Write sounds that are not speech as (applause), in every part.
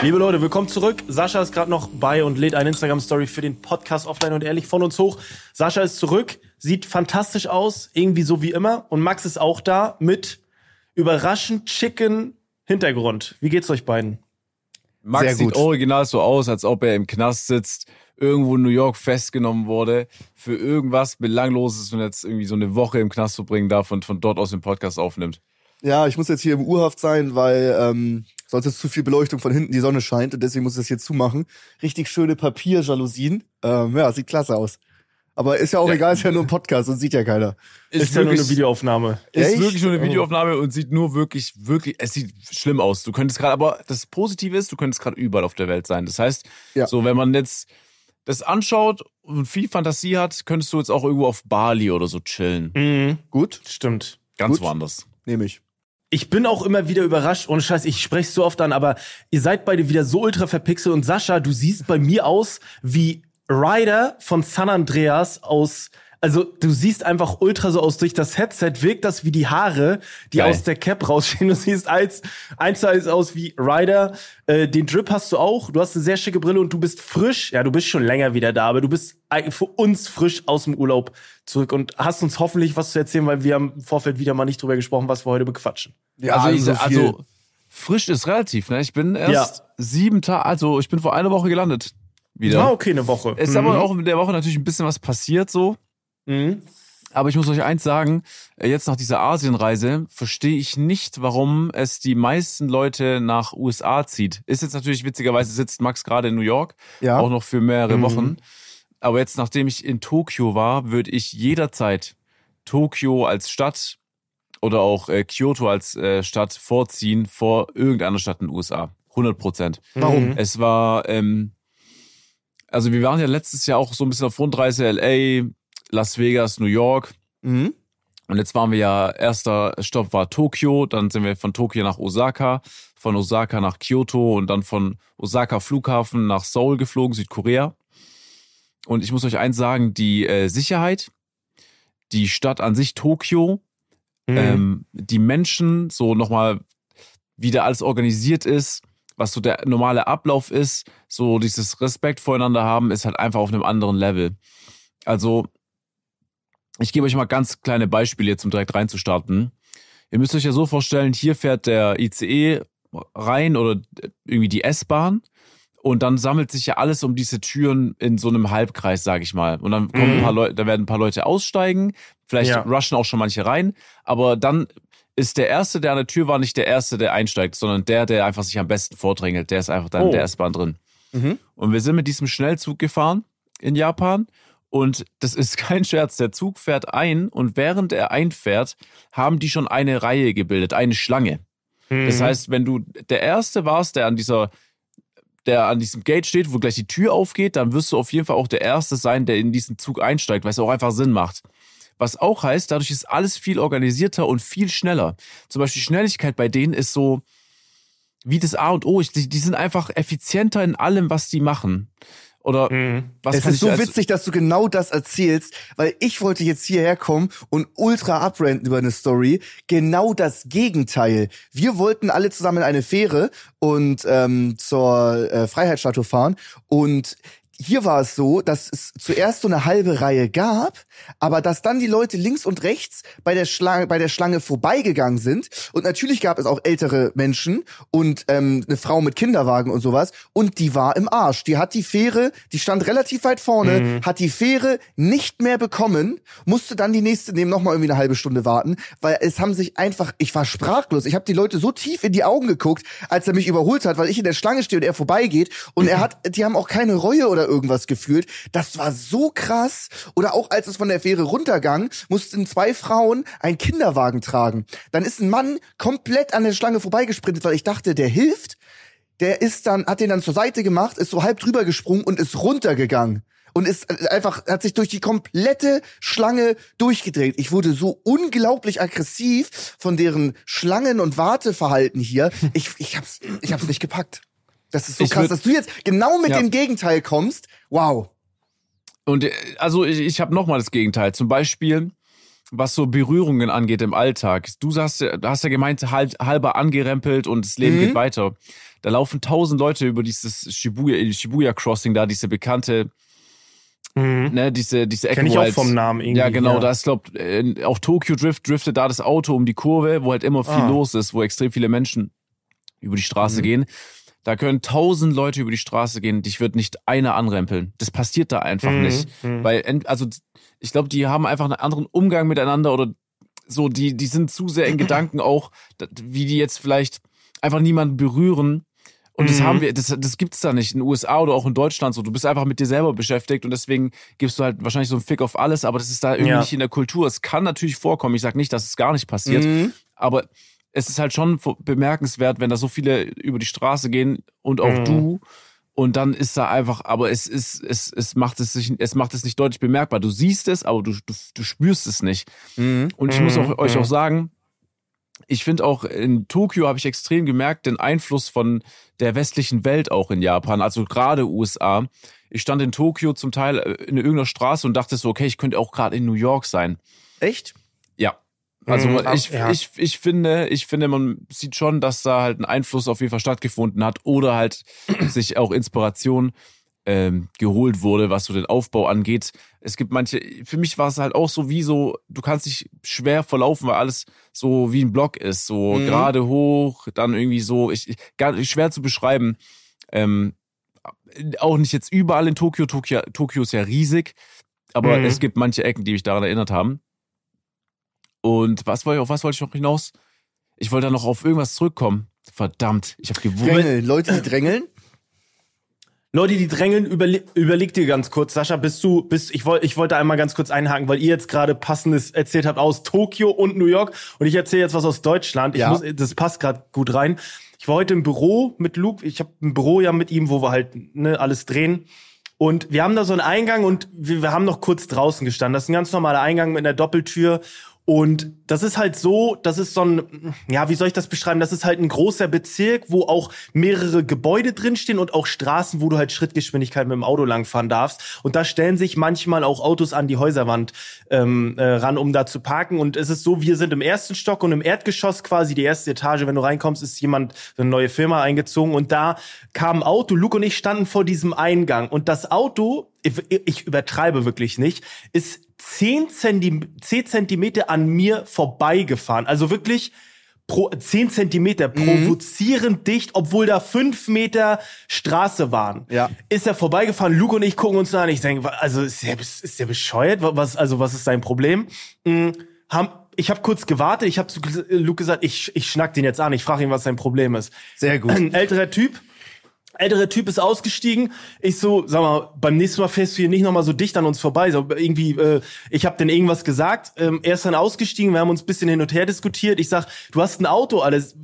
Liebe Leute, willkommen zurück. Sascha ist gerade noch bei und lädt eine Instagram-Story für den Podcast offline und ehrlich von uns hoch. Sascha ist zurück, sieht fantastisch aus, irgendwie so wie immer. Und Max ist auch da mit überraschend chicken Hintergrund. Wie geht's euch beiden? Max Sehr sieht gut. original so aus, als ob er im Knast sitzt, irgendwo in New York festgenommen wurde, für irgendwas Belangloses und jetzt irgendwie so eine Woche im Knast verbringen darf und von dort aus den Podcast aufnimmt. Ja, ich muss jetzt hier im Urhaft sein, weil ähm, sonst ist zu viel Beleuchtung von hinten die Sonne scheint und deswegen muss ich das hier zumachen. Richtig schöne Papierjalousien. Ähm, ja, sieht klasse aus. Aber ist ja auch Ja. egal, ist ja nur ein Podcast und sieht ja keiner. Ist, ja nur eine Videoaufnahme. Ist Echt? wirklich nur eine Oh. Videoaufnahme und sieht nur wirklich, wirklich, es sieht schlimm aus. Du könntest gerade, aber das Positive ist, du könntest gerade überall auf der Welt sein. Das heißt, Ja. so wenn man jetzt das anschaut und viel Fantasie hat, könntest du jetzt auch irgendwo auf Bali oder so chillen. Mhm. Gut, Stimmt. Ganz Gut. woanders. nehme ich. Ich bin auch immer wieder überrascht, ohne Scheiß, ich spreche so oft an, aber ihr seid beide wieder so ultra verpixelt und Sascha, du siehst bei mir aus wie Ryder von San Andreas aus, also du siehst einfach ultra so aus. Durch das Headset wirkt das wie die Haare, die Geil. aus der Cap rausstehen. (laughs) Du siehst als, eins zu eins aus wie Ryder. Äh, den Drip hast du auch. Du hast eine sehr schicke Brille und du bist frisch. Ja, du bist schon länger wieder da, aber du bist für uns frisch aus dem Urlaub zurück und hast uns hoffentlich was zu erzählen, weil wir haben im Vorfeld wieder mal nicht drüber gesprochen, was wir heute bequatschen. Ja, also, ich, so viel. also frisch ist relativ, ne? Ich bin erst Ja. sieben Tage, also ich bin vor einer Woche gelandet. Wieder. Ah, okay, eine Woche. Es ist aber auch in der Woche natürlich ein bisschen was passiert so. Mhm. Aber ich muss euch eins sagen, äh, jetzt nach dieser Asienreise verstehe ich nicht, warum es die meisten Leute nach USA zieht. Ist jetzt natürlich witzigerweise sitzt Max gerade in New York, Ja. auch noch für mehrere Mhm. Wochen. Aber jetzt, nachdem ich in Tokio war, würde ich jederzeit Tokio als Stadt oder auch äh, Kyoto als äh, Stadt vorziehen vor irgendeiner Stadt in den USA. 100 Prozent. Warum? Mhm. Es war, ähm, also wir waren ja letztes Jahr auch so ein bisschen auf Rundreise, LA, Las Vegas, New York. Mhm. Und jetzt waren wir ja, erster Stopp war Tokio, dann sind wir von Tokio nach Osaka, von Osaka nach Kyoto und dann von Osaka Flughafen nach Seoul geflogen, Südkorea. Und ich muss euch eins sagen, die äh, Sicherheit, die Stadt an sich Tokio, Mhm. ähm, die Menschen, so nochmal, wie da alles organisiert ist, was so der normale Ablauf ist, so dieses Respekt voreinander haben, ist halt einfach auf einem anderen Level. Also, ich gebe euch mal ganz kleine Beispiele jetzt, um direkt reinzustarten. Ihr müsst euch ja so vorstellen, hier fährt der ICE rein oder irgendwie die S-Bahn und dann sammelt sich ja alles um diese Türen in so einem Halbkreis, sage ich mal. Und dann kommen Mhm. ein paar Leute, da werden ein paar Leute aussteigen, vielleicht Ja. rushen auch schon manche rein, aber dann ist der erste, der an der Tür war, nicht der erste, der einsteigt, sondern der, der einfach sich am besten vordrängelt. Der ist einfach dann in Oh. der S-Bahn drin. Mhm. Und wir sind mit diesem Schnellzug gefahren in Japan. Und das ist (laughs) kein Scherz. Der Zug fährt ein und während er einfährt, haben die schon eine Reihe gebildet, eine Schlange. Das Mhm. heißt, wenn du der Erste warst, der an dieser, der an diesem Gate steht, wo gleich die Tür aufgeht, dann wirst du auf jeden Fall auch der Erste sein, der in diesen Zug einsteigt, weil es auch einfach Sinn macht. Was auch heißt, dadurch ist alles viel organisierter und viel schneller. Zum Beispiel Schnelligkeit bei denen ist so wie das A und O. Die, die sind einfach effizienter in allem, was die machen. Oder Mhm. was es kann ist ich so witzig, dass du genau das erzählst, weil ich wollte jetzt hierher kommen und ultra abrenten über eine Story. Genau das Gegenteil. Wir wollten alle zusammen in eine Fähre und ähm, zur äh, Freiheitsstatue fahren und hier war es so, dass es zuerst so eine halbe Reihe gab, aber dass dann die Leute links und rechts bei der Schlange, bei der Schlange vorbeigegangen sind. Und natürlich gab es auch ältere Menschen und ähm, eine Frau mit Kinderwagen und sowas. Und die war im Arsch. Die hat die Fähre, die stand relativ weit vorne, hat die Fähre nicht mehr bekommen, musste dann die nächste nehmen, nochmal irgendwie eine halbe Stunde warten, weil es haben sich einfach, ich war sprachlos. Ich habe die Leute so tief in die Augen geguckt, als er mich überholt hat, weil ich in der Schlange stehe und er vorbeigeht. Und er (laughs) hat, die haben auch keine Reue oder irgendwas gefühlt. Das war so krass. Oder auch als es von der Fähre runtergang, mussten zwei Frauen einen Kinderwagen tragen. Dann ist ein Mann komplett an der Schlange vorbeigesprintet, weil ich dachte, der hilft. Der ist dann, hat den dann zur Seite gemacht, ist so halb drüber gesprungen und ist runtergegangen. Und ist äh, einfach, hat sich durch die komplette Schlange durchgedreht. Ich wurde so unglaublich aggressiv von deren Schlangen- und Warteverhalten hier. Ich, ich hab's, ich hab's nicht gepackt. Das ist so Ich krass, würd- dass du jetzt genau mit Ja. dem Gegenteil kommst. Wow. Und äh, also ich, ich habe nochmal das Gegenteil. Zum Beispiel, was so Berührungen angeht im Alltag. Du hast, hast ja gemeint, halb, halber angerempelt und das Leben Mhm. geht weiter. Da laufen tausend Leute über dieses Shibuya, Shibuya Crossing da, diese bekannte, ne, diese, diese Ecke, Kenn ich auch halt- vom Namen irgendwie. Ja, genau, ja. da ist, glaub, äh, auch Tokyo Drift driftet da das Auto um die Kurve, wo halt immer viel Ah. los ist, wo extrem viele Menschen über die Straße Mhm. gehen. Da können tausend Leute über die Straße gehen, dich wird nicht einer anrempeln. Das passiert da einfach Mhm, nicht. mhm. Weil, also, ich glaube, die haben einfach einen anderen Umgang miteinander oder so, die, die sind zu sehr in (clears throat) Gedanken auch, wie die jetzt vielleicht einfach niemanden berühren. Und das Mhm. haben wir, das, das gibt's da nicht in den USA oder auch in Deutschland so. Du bist einfach mit dir selber beschäftigt und deswegen gibst du halt wahrscheinlich so einen Fick auf alles, aber das ist da irgendwie Ja. nicht in der Kultur. Es kann natürlich vorkommen. Ich sag nicht, dass es gar nicht passiert, Mhm. aber es ist halt schon bemerkenswert, wenn da so viele über die Straße gehen und auch Mhm. du. Und dann ist da einfach, aber es ist, es, es macht es sich, es macht es nicht deutlich bemerkbar. Du siehst es, aber du, du, du spürst es nicht. Mhm. Und ich muss Mhm, auch, euch mhm. auch sagen, ich finde auch in Tokio habe ich extrem gemerkt den Einfluss von der westlichen Welt auch in Japan, also gerade USA. Ich stand in Tokio zum Teil äh, in irgendeiner Straße und dachte so, okay, ich könnte auch gerade in New York sein. Echt? Also Mhm, ich, ja. ich, ich finde, ich finde, man sieht schon, dass da halt ein Einfluss auf jeden Fall stattgefunden hat oder halt (clears throat) sich auch Inspiration ähm, geholt wurde, was so den Aufbau angeht. Es gibt manche, für mich war es halt auch so wie so, du kannst dich schwer verlaufen, weil alles so wie ein Block ist, so Mhm. gerade hoch, dann irgendwie so, ich, ich gar schwer zu beschreiben. Ähm, auch nicht jetzt überall in Tokio. Tokio, Tokio ist ja riesig, aber Mhm. es gibt manche Ecken, die mich daran erinnert haben. Und was wollte ich, auf was wollte ich noch hinaus? Ich wollte da noch auf irgendwas zurückkommen. Verdammt, ich habe gewusst. Drängeln. Leute, die drängeln? Leute, die drängeln, überle überleg dir ganz kurz, Sascha, bist du, bist, ich wollte, ich wollte einmal ganz kurz einhaken, weil ihr jetzt gerade passendes erzählt habt aus Tokio und New York und ich erzähle jetzt was aus Deutschland. Ich Ja. muss, das passt gerade gut rein. Ich war heute im Büro mit Luke. Ich habe ein Büro ja mit ihm, wo wir halt ne, alles drehen. Und wir haben da so einen Eingang und wir, wir haben noch kurz draußen gestanden. Das ist ein ganz normaler Eingang mit einer Doppeltür. Und das ist halt so, das ist so ein, ja, wie soll ich das beschreiben? Das ist halt ein großer Bezirk, wo auch mehrere Gebäude drinstehen und auch Straßen, wo du halt Schrittgeschwindigkeit mit dem Auto langfahren darfst. Und da stellen sich manchmal auch Autos an die Häuserwand ähm, äh, ran, um da zu parken. Und es ist so, wir sind im ersten Stock und im Erdgeschoss quasi die erste Etage. Wenn du reinkommst, ist jemand, eine neue Firma eingezogen. Und da kam ein Auto. Luke und ich standen vor diesem Eingang. Und das Auto, ich, ich übertreibe wirklich nicht, ist 10, Zentime 10 Zentimeter an mir vorbeigefahren. Also wirklich pro 10 Zentimeter provozierend dicht, obwohl da 5 Meter Straße waren. Ja. Ist er vorbeigefahren, Luke und ich gucken uns an. Ich denke, also ist der, ist der bescheuert? Wa- Was, also was ist sein Problem? Mm, haben, ich habe kurz gewartet, ich habe zu Luke gesagt, ich, ich schnack den jetzt an, ich frage ihn, was sein Problem ist. Sehr gut. Ein (clears throat) älterer Typ, älterer Typ ist ausgestiegen. Ich so, sag mal, beim nächsten Mal fährst du hier nicht nochmal so dicht an uns vorbei. So irgendwie, äh, ich habe denn irgendwas gesagt. Ähm, er ist dann ausgestiegen, wir haben uns bisschen hin und her diskutiert. Ich sag, du hast ein Auto, alles.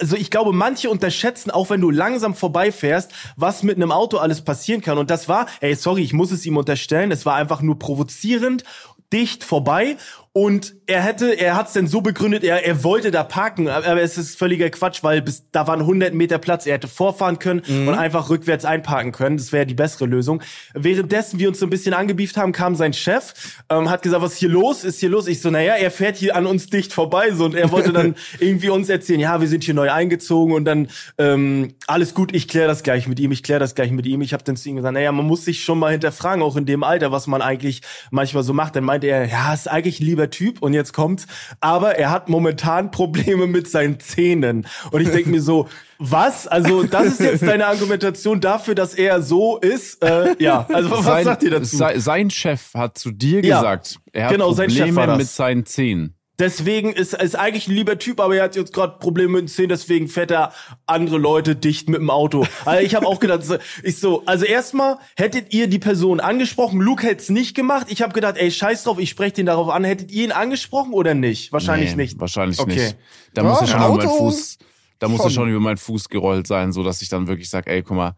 Also ich glaube, manche unterschätzen, auch wenn du langsam vorbeifährst, was mit einem Auto alles passieren kann. Und das war, ey, sorry, ich muss es ihm unterstellen, es war einfach nur provozierend, dicht vorbei. Und er hätte, er hat es denn so begründet, er, er wollte da parken, aber es ist völliger Quatsch, weil bis da waren 100 Meter Platz, er hätte vorfahren können und einfach rückwärts einparken können. Das wäre die bessere Lösung. Währenddessen wir uns so ein bisschen angebieft haben, kam sein Chef, ähm, hat gesagt, was ist hier los? Ist hier los? Ich so, naja, er fährt hier an uns dicht vorbei so und er wollte dann (laughs) irgendwie uns erzählen, ja, wir sind hier neu eingezogen und dann ähm, alles gut, ich kläre das gleich mit ihm, ich kläre das gleich mit ihm. Ich habe dann zu ihm gesagt, naja, man muss sich schon mal hinterfragen, auch in dem Alter, was man eigentlich manchmal so macht. Dann meinte er, ja, ist eigentlich ein lieber Typ und jetzt kommt's, aber er hat momentan Probleme mit seinen Zähnen. Und ich denke mir so, (laughs) was? Also das ist jetzt deine Argumentation dafür, dass er so ist? Äh, ja, also was sein, sagt ihr dazu? Sein, Chef hat zu dir Ja, gesagt, er hat genau, Probleme mit seinen Zähnen. Deswegen ist ist eigentlich ein lieber Typ, aber er hat jetzt gerade Probleme mit den Zähnen, deswegen fährt er andere Leute dicht mit dem Auto. Also ich habe auch gedacht, ich so, also erstmal hättet ihr die Person angesprochen, Luke hätte es nicht gemacht. Ich habe gedacht, ey, scheiß drauf, ich spreche den darauf an. Hättet ihr ihn angesprochen oder nicht? Wahrscheinlich Nee, nicht. Wahrscheinlich Okay. nicht. Da Ja, muss er schon über meinen Fuß, da muss er schon. schon über meinen Fuß gerollt sein, so dass ich dann wirklich sage, ey, guck mal.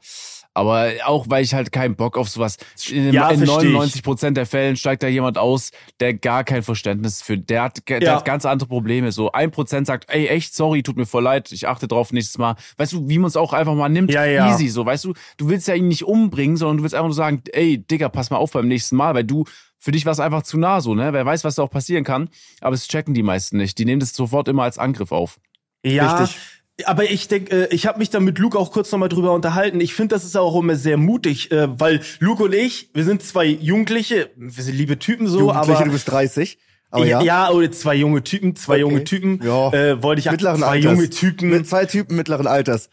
Aber auch weil ich halt keinen Bock auf sowas. In, Ja, in versteh ich. 99 Prozent der Fällen steigt da jemand aus, der gar kein Verständnis für, der hat, der Ja. hat ganz andere Probleme. So ein Prozent sagt, ey, echt, sorry, tut mir voll leid, ich achte drauf nächstes Mal. Weißt du, wie man es auch einfach mal nimmt, Ja, ja. easy, so, weißt du, du willst ja ihn nicht umbringen, sondern du willst einfach nur sagen, ey, Digga, pass mal auf beim nächsten Mal, weil du Für dich war es einfach zu nah so, ne? Wer weiß, was da auch passieren kann. Aber es checken die meisten nicht. Die nehmen das sofort immer als Angriff auf. Ja, Richtig. Aber ich denke, äh, ich habe mich da mit Luke auch kurz nochmal drüber unterhalten. Ich finde, das ist auch immer sehr mutig, äh, weil Luke und ich, wir sind zwei Jugendliche, wir sind liebe Typen so, Jugendliche, aber du bist 30. Aber ja, ja. ja, oder zwei junge Typen, zwei Okay. junge Typen, Ja. äh, wollte ich Mittleren zwei Alters. junge Typen, Mit zwei Typen mittleren Alters.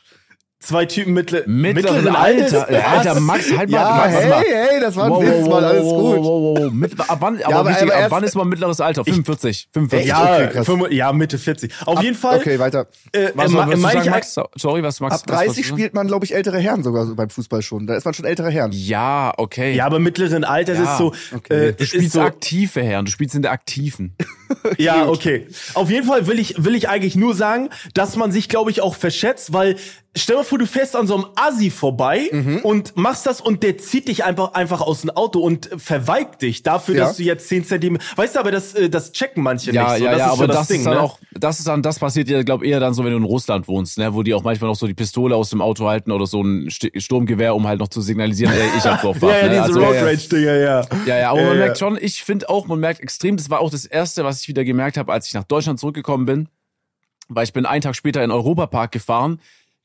Zwei Typen mittle, Mittleren Alter. Äh, Alter, Max, halt mal. Ja, Max, hey, mal. hey, das war ein Witz, Mann, alles wow, gut. Wow, wow, wow. Mit, ab wann, aber, aber- wichtig, aber ab wann ist man mittleres Alter? 45. 45. Ja, ja, okay, krass. ja, Mitte 40. Auf jeden Fall, Okay, weiter. äh, Was äh, willst du meine sagen, ich, Max? Sorry, was Max? Ab was- 30 was- spielt man, glaube ich, ältere Herren sogar so beim Fußball schon. Da ist man schon ältere Herren. Ja, okay. ja, aber mittleren Alters Ja, ist so, okay. äh, Du spielst so, aktive Herren, du spielst in der Aktiven. (laughs) Ja, okay. Auf jeden Fall will ich, will ich eigentlich nur sagen, dass man sich, glaube ich, auch verschätzt, weil stell mal vor, du fährst an so einem Assi vorbei Mhm. und machst das und der zieht dich einfach, einfach aus dem Auto und verweigt dich dafür, Ja. dass du jetzt 10 Zentimeter, weißt du, aber das, äh, das checken manche Ja, nicht so. ja, das ja, ist aber so das, Ding, ist dann ne? auch, das ist dann, das passiert ja, glaube eher dann so, wenn du in Russland wohnst, ne, wo die auch manchmal noch so die Pistole aus dem Auto halten oder so ein St Sturmgewehr, um halt noch zu signalisieren, ey, ich hab (laughs) Vorfahrt. Ja, ja, ne? diese Also, Road ja, ja. Rage-Dinger, ja. Ja, ja, aber man merkt schon, ich finde auch, man merkt extrem, das war auch das Erste, was ich wieder gemerkt habe, als ich nach Deutschland zurückgekommen bin, weil ich bin einen Tag später in Europapark gefahren.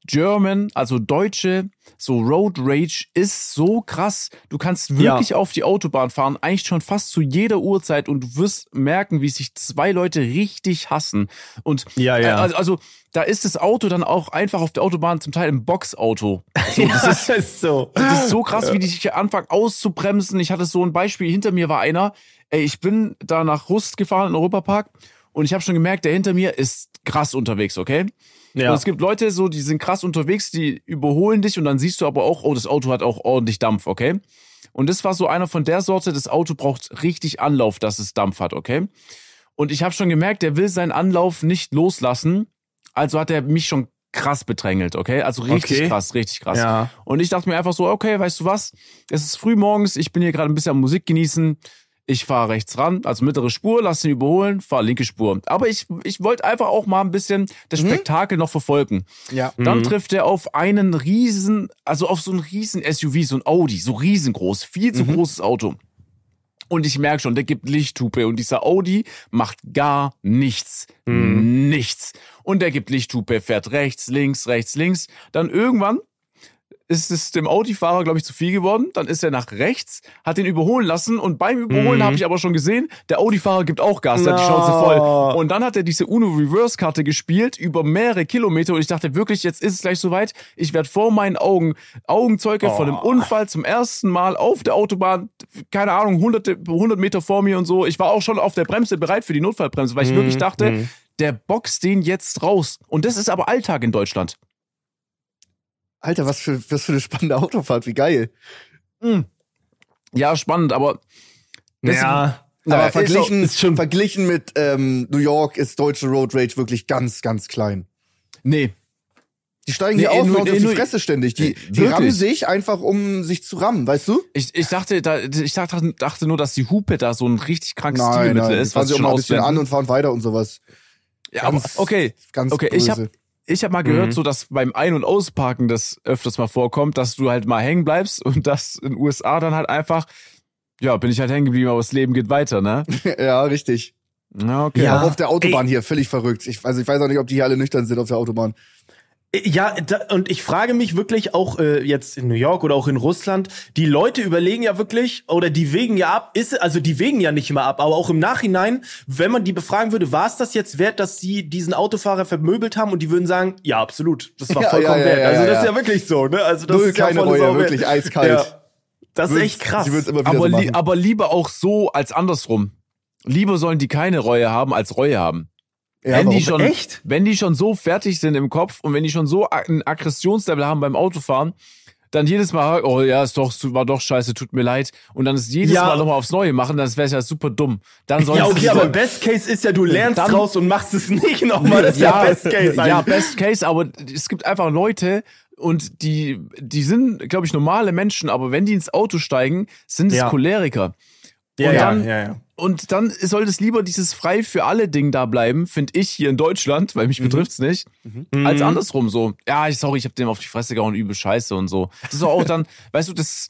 German, also Deutsche, so Road Rage ist so krass. Du kannst wirklich auf die Autobahn fahren, eigentlich schon fast zu jeder Uhrzeit und du wirst merken, wie sich zwei Leute richtig hassen. Und Ja, ja. äh, Also, also da ist das Auto dann auch einfach auf der Autobahn zum Teil ein Boxauto. So, das ist (laughs) das ist so. das ist so krass, wie die sich anfangen auszubremsen. Ich hatte so ein Beispiel, hinter mir war einer, ey, ich bin da nach Rust gefahren in Europapark und ich habe schon gemerkt, der hinter mir ist krass unterwegs, okay? Ja. Und es gibt Leute so, die sind krass unterwegs, die überholen dich und dann siehst du aber auch, oh, das Auto hat auch ordentlich Dampf, okay? Und das war so einer von der Sorte, das Auto braucht richtig Anlauf, dass es Dampf hat, okay? Und ich habe schon gemerkt, der will seinen Anlauf nicht loslassen, also hat er mich schon krass bedrängelt, okay? Also richtig Okay. krass, richtig krass. Ja. Und ich dachte mir einfach so, okay, weißt du was? Es ist früh morgens, ich bin hier gerade ein bisschen am Musik genießen. Ich fahre rechts ran, also mittlere Spur, lass ihn überholen, fahre linke Spur. Aber ich, ich wollte einfach auch mal ein bisschen das Spektakel noch verfolgen. Ja. Dann trifft er auf einen riesen, also auf so einen riesen SUV, so ein Audi, so riesengroß, viel zu großes Auto. Und ich merke schon, der gibt Lichthupe und dieser Audi macht gar nichts. Nichts. Und der gibt Lichthupe, fährt rechts, links, rechts, links. Dann irgendwann ist es dem Audi-Fahrer, glaube ich, zu viel geworden. Dann ist er nach rechts, hat ihn überholen lassen und beim Überholen habe ich aber schon gesehen, der Audi-Fahrer gibt auch Gas, der hat die Schnauze voll. Und dann hat er diese Uno-Reverse-Karte gespielt über mehrere Kilometer und ich dachte wirklich, jetzt ist es gleich soweit. Ich werde vor meinen Augen Augenzeuge von einem Unfall zum ersten Mal auf der Autobahn, keine Ahnung, hunderte, 100 Meter vor mir und so. Ich war auch schon auf der Bremse bereit für die Notfallbremse, weil ich wirklich dachte, der boxt den jetzt raus. Und das ist aber Alltag in Deutschland. Alter, was für, was für eine spannende Autofahrt, wie geil. Ja, spannend, aber Ja. Aber Naja, verglichen, ist schon- verglichen mit ähm, New York ist deutsche Road Rage wirklich ganz, ganz klein. nee, Die steigen Nee, hier auf nur- und auf die nur- Fresse ständig. Die, Äh, die wirklich? rammen sich einfach, um sich zu rammen, weißt du? ich, ich dachte, da, ich dachte, dachte nur, dass die Hupe da so ein richtig krankes Nein, Stilmittel nein. Die ist, fahren was sich auch schon mal ein bisschen an und fahren weiter und sowas. Ja, aber Ganz- okay, Ganz okay, ich böse. habe ich hab mal gehört, so dass beim Ein- und Ausparken das öfters mal vorkommt, dass du halt mal hängen bleibst (laughs) und dass in den USA dann halt einfach, ja, bin ich halt hängen geblieben, aber das Leben geht weiter, ne? (laughs) ja, richtig. Ja, okay. Ja. Auch auf der Autobahn hier, völlig verrückt. Ich, also ich weiß auch nicht, ob die hier alle nüchtern sind auf der Autobahn. Ja, da, und ich frage mich wirklich auch äh, jetzt in New York oder auch in Russland, die Leute überlegen ja wirklich oder die wägen ja ab, ist also die wägen ja nicht immer ab, aber auch im Nachhinein, wenn man die befragen würde, war es das jetzt wert, dass sie diesen Autofahrer vermöbelt haben und die würden sagen, ja, absolut, das war Ja, vollkommen ja, ja, wert. ja, also das ja. ist ja wirklich so, ne? Also das Null ist ja keine volle Reue, wirklich eiskalt. Ja, das ist Würd's- echt krass. Aber, so li aber lieber auch so als andersrum. Lieber sollen die keine Reue haben, als Reue haben. Ja, wenn, die schon, Echt? wenn die schon so fertig sind im Kopf und wenn die schon so ein Aggressionslevel haben beim Autofahren, dann jedes Mal, oh ja, ist doch, war doch scheiße, tut mir leid. Und dann ist jedes Ja. Mal nochmal aufs Neue machen, das wäre ja super dumm. Dann sollen Ja, okay, aber doch- Best Case ist ja, du lernst Dann- raus und machst es (laughs) nicht nochmal. Das ist ja, Best Case. ja, eigentlich. Best Case, aber es gibt einfach Leute und die, die sind, glaube ich, normale Menschen, aber wenn die ins Auto steigen, sind es Ja. Choleriker. Ja, und ja, dann- ja, ja. Und dann soll es lieber dieses frei für alle Ding da bleiben, finde ich hier in Deutschland, weil mich betrifft's nicht, als Mhm. andersrum so. Ja, ich sorry, ich habe dem auf die Fresse gehauen, übel scheiße und so. Das ist auch dann, (laughs) weißt du, das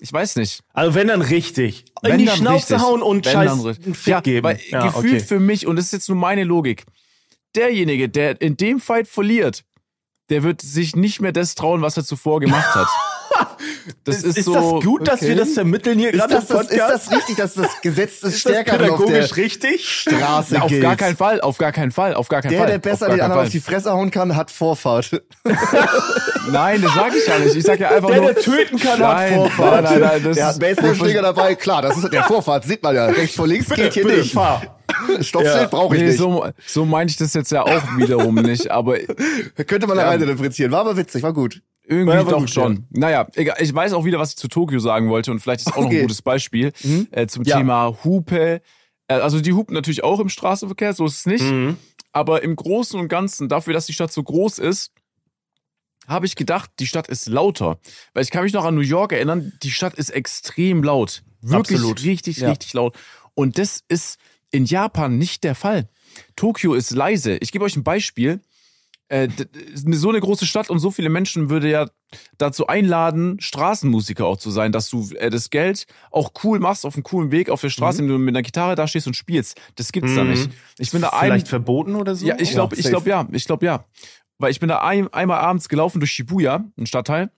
ich weiß nicht. Also wenn dann richtig. In Wenn die dann Schnauze richtig. hauen und Wenn scheiß einen Fick ja, geben. Weil ja, gefühlt okay. für mich, und das ist jetzt nur meine Logik, derjenige, der in dem Fight verliert, der wird sich nicht mehr das trauen, was er zuvor gemacht hat. (laughs) (laughs) Das ist, ist so. das gut, dass okay. wir das vermitteln hier Ist gerade das, das, ist das richtig, dass das Gesetz des (laughs) Ist das Stärkeren auf der pädagogisch richtig? Straße Na, auf gilt? gar keinen Fall, auf gar keinen Fall, auf gar keinen der, Fall. der besser auf gar den anderen Fall. auf die Fresse hauen kann, hat Vorfahrt. (laughs) Nein, das sag ich ja nicht. Ich sag ja einfach Der, nur. der töten kann, hat Nein, Vorfahrt. Nein, nein, nein, das Der hat Baseballschläger dabei, klar, das ist der Vorfahrt, sieht man ja. Rechts vor links geht hier nicht. fahr. Stoppschild Ja. brauche ich Nee, nicht. so, so meine ich das jetzt ja auch wiederum nicht, aber Könnte man da Ja. rein interpretieren. War aber witzig, war gut. Irgendwie Ja, war doch schon. Naja, egal. Ich weiß auch wieder, was ich zu Tokio sagen wollte und vielleicht ist auch noch Okay. ein gutes Beispiel äh, zum Ja. Thema Hupe. Äh, also die hupen natürlich auch im Straßenverkehr, so ist es nicht. Mhm. Aber im Großen und Ganzen, dafür, dass die Stadt so groß ist, habe ich gedacht, die Stadt ist lauter. Weil ich kann mich noch an New York erinnern, die Stadt ist extrem laut. Wirklich Absolut. richtig, Ja. richtig laut. Und das ist in Japan nicht der Fall. Tokio ist leise. Ich gebe euch ein Beispiel. Äh, so eine große Stadt und so viele Menschen würde ja dazu einladen, Straßenmusiker auch zu sein, dass du äh, das Geld auch cool machst, auf einem coolen Weg auf der Straße, indem du mit einer Gitarre da stehst und spielst. Das gibt's da Mhm. nicht. Ich bin da ein, Vielleicht verboten oder so? ja, ich glaube, ich glaube ja, ich glaube ja. Weil ich bin da ein, einmal abends gelaufen durch Shibuya, ein Stadtteil.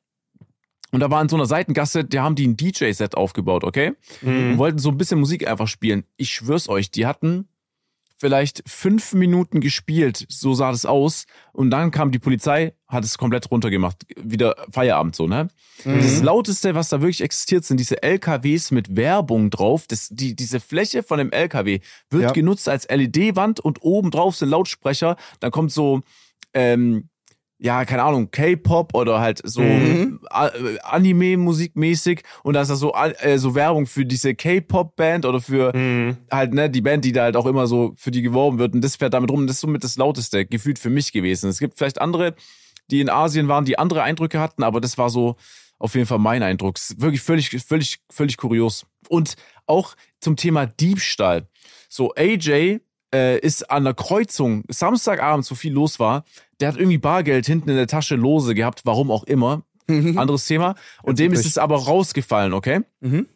Und da war in so einer Seitengasse, da haben die ein DJ-Set aufgebaut, okay? Und Mhm. wollten so ein bisschen Musik einfach spielen. Ich schwör's euch, die hatten vielleicht fünf Minuten gespielt, so sah das aus. Und dann kam die Polizei, hat es komplett runtergemacht. Wieder Feierabend so, ne? Das Lauteste, was da wirklich existiert, sind diese LKWs mit Werbung drauf. Das, die, diese Fläche von dem LKW wird Ja. genutzt als LED-Wand und oben drauf sind Lautsprecher. Dann kommt so, ähm, ja, keine Ahnung, K-Pop oder halt so Mhm. Äh, Anime-Musik-mäßig und da ist da so, äh, so Werbung für diese K-Pop-Band oder für Mhm. halt, ne, die Band, die da halt auch immer so für die geworben wird und das fährt damit rum und das ist somit das lauteste gefühlt für mich gewesen. Es gibt vielleicht andere, die in Asien waren, die andere Eindrücke hatten, aber das war so auf jeden Fall mein Eindruck. Es ist wirklich völlig, völlig, völlig kurios. Und auch zum Thema Diebstahl. So, AJ äh, ist an der Kreuzung, Samstagabend, so viel los war, der hat irgendwie Bargeld hinten in der Tasche lose gehabt, warum auch immer. Anderes Thema. Und dem ist es aber rausgefallen, okay? Mhm.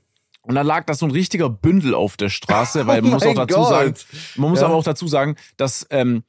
Und dann lag da so ein richtiger Bündel auf der Straße, weil (laughs) Oh man muss auch dazu Gott. sagen, man muss Ja. aber auch dazu sagen, dass ähm,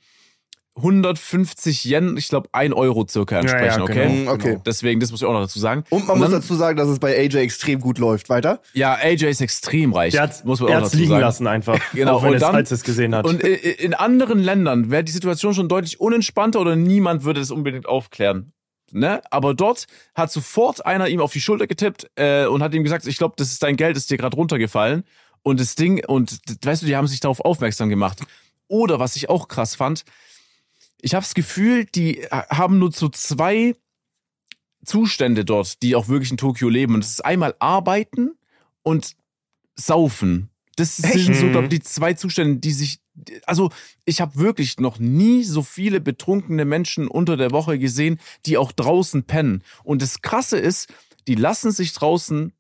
150 Yen, ich glaube, 1 Euro circa Ja, ja, entsprechen, okay? genau, okay. Deswegen, das muss ich auch noch dazu sagen. Und man muss dann, dazu sagen, dass es bei AJ extrem gut läuft. Weiter? Ja, AJ ist extrem reich. Der hat muss man er auch hat's dazu liegen sagen. lassen einfach. (laughs) Genau, Auch wenn und es, dann- als es gesehen hat. Und in anderen Ländern wäre die Situation schon deutlich unentspannter oder niemand würde das unbedingt aufklären. Ne? Aber dort hat sofort einer ihm auf die Schulter getippt äh, und hat ihm gesagt, ich glaube, das ist dein Geld, ist dir gerade runtergefallen. Und das Ding, und weißt du, die haben sich darauf aufmerksam gemacht. Oder was ich auch krass fand, ich habe das Gefühl, die ha- haben nur so zwei Zustände dort, die auch wirklich in Tokio leben. Und das ist einmal arbeiten und saufen. Das sind so, Mhm. glaube ich, die zwei Zustände, die sich. Also, ich habe wirklich noch nie so viele betrunkene Menschen unter der Woche gesehen, die auch draußen pennen. Und das Krasse ist, die lassen sich draußen,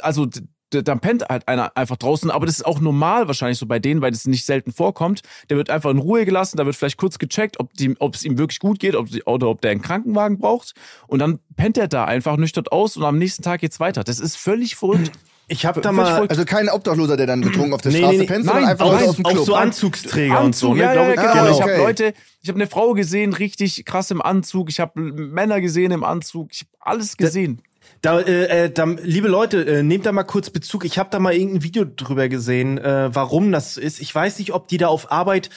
also dann pennt halt einer einfach draußen, aber das ist auch normal wahrscheinlich so bei denen, weil das nicht selten vorkommt. Der wird einfach in Ruhe gelassen, da wird vielleicht kurz gecheckt, ob, die, ob es ihm wirklich gut geht ob, die- oder ob der einen Krankenwagen braucht. Und dann pennt er da einfach nüchtern aus und am nächsten Tag geht's weiter. Das ist völlig verrückt. ich habe da mal. Also kein Obdachloser, der dann betrunken auf der Nee, Straße nee, pennt, sondern Nein, einfach auch- Leute aus dem auch Club. so Anzugsträger und so. Anzug, Ne, ja, ja, ja, ich. genau. Ah, Ich habe. Leute, ich habe eine Frau gesehen, richtig krass im Anzug. Ich habe Männer gesehen im Anzug. Ich habe alles gesehen. Da, äh, äh, da, liebe Leute, äh, nehmt da mal kurz Bezug. Ich habe da mal irgendein Video drüber gesehen, äh, warum das ist. Ich weiß nicht, ob die da auf Arbeit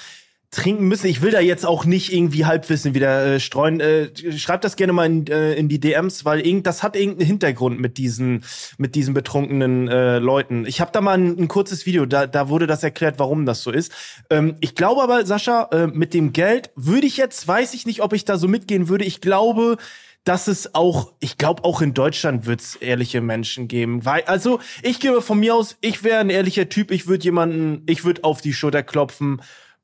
trinken müssen. Ich will da jetzt auch nicht irgendwie Halbwissen wieder äh, streuen. Äh, schreibt das gerne mal in, äh, in die DMs, weil irgend, das hat irgendeinen Hintergrund mit diesen mit diesen betrunkenen äh, Leuten. Ich habe da mal ein, ein kurzes Video, da, da wurde das erklärt, warum das so ist. Ähm, ich glaube aber, Sascha, äh, mit dem Geld würde ich jetzt, weiß ich nicht, ob ich da so mitgehen würde. Ich glaube, dass es auch, ich glaube auch in Deutschland wird es ehrliche Menschen geben. Weil, also ich gebe von mir aus, ich wäre ein ehrlicher Typ, ich würde jemanden, ich würde auf die Schulter klopfen,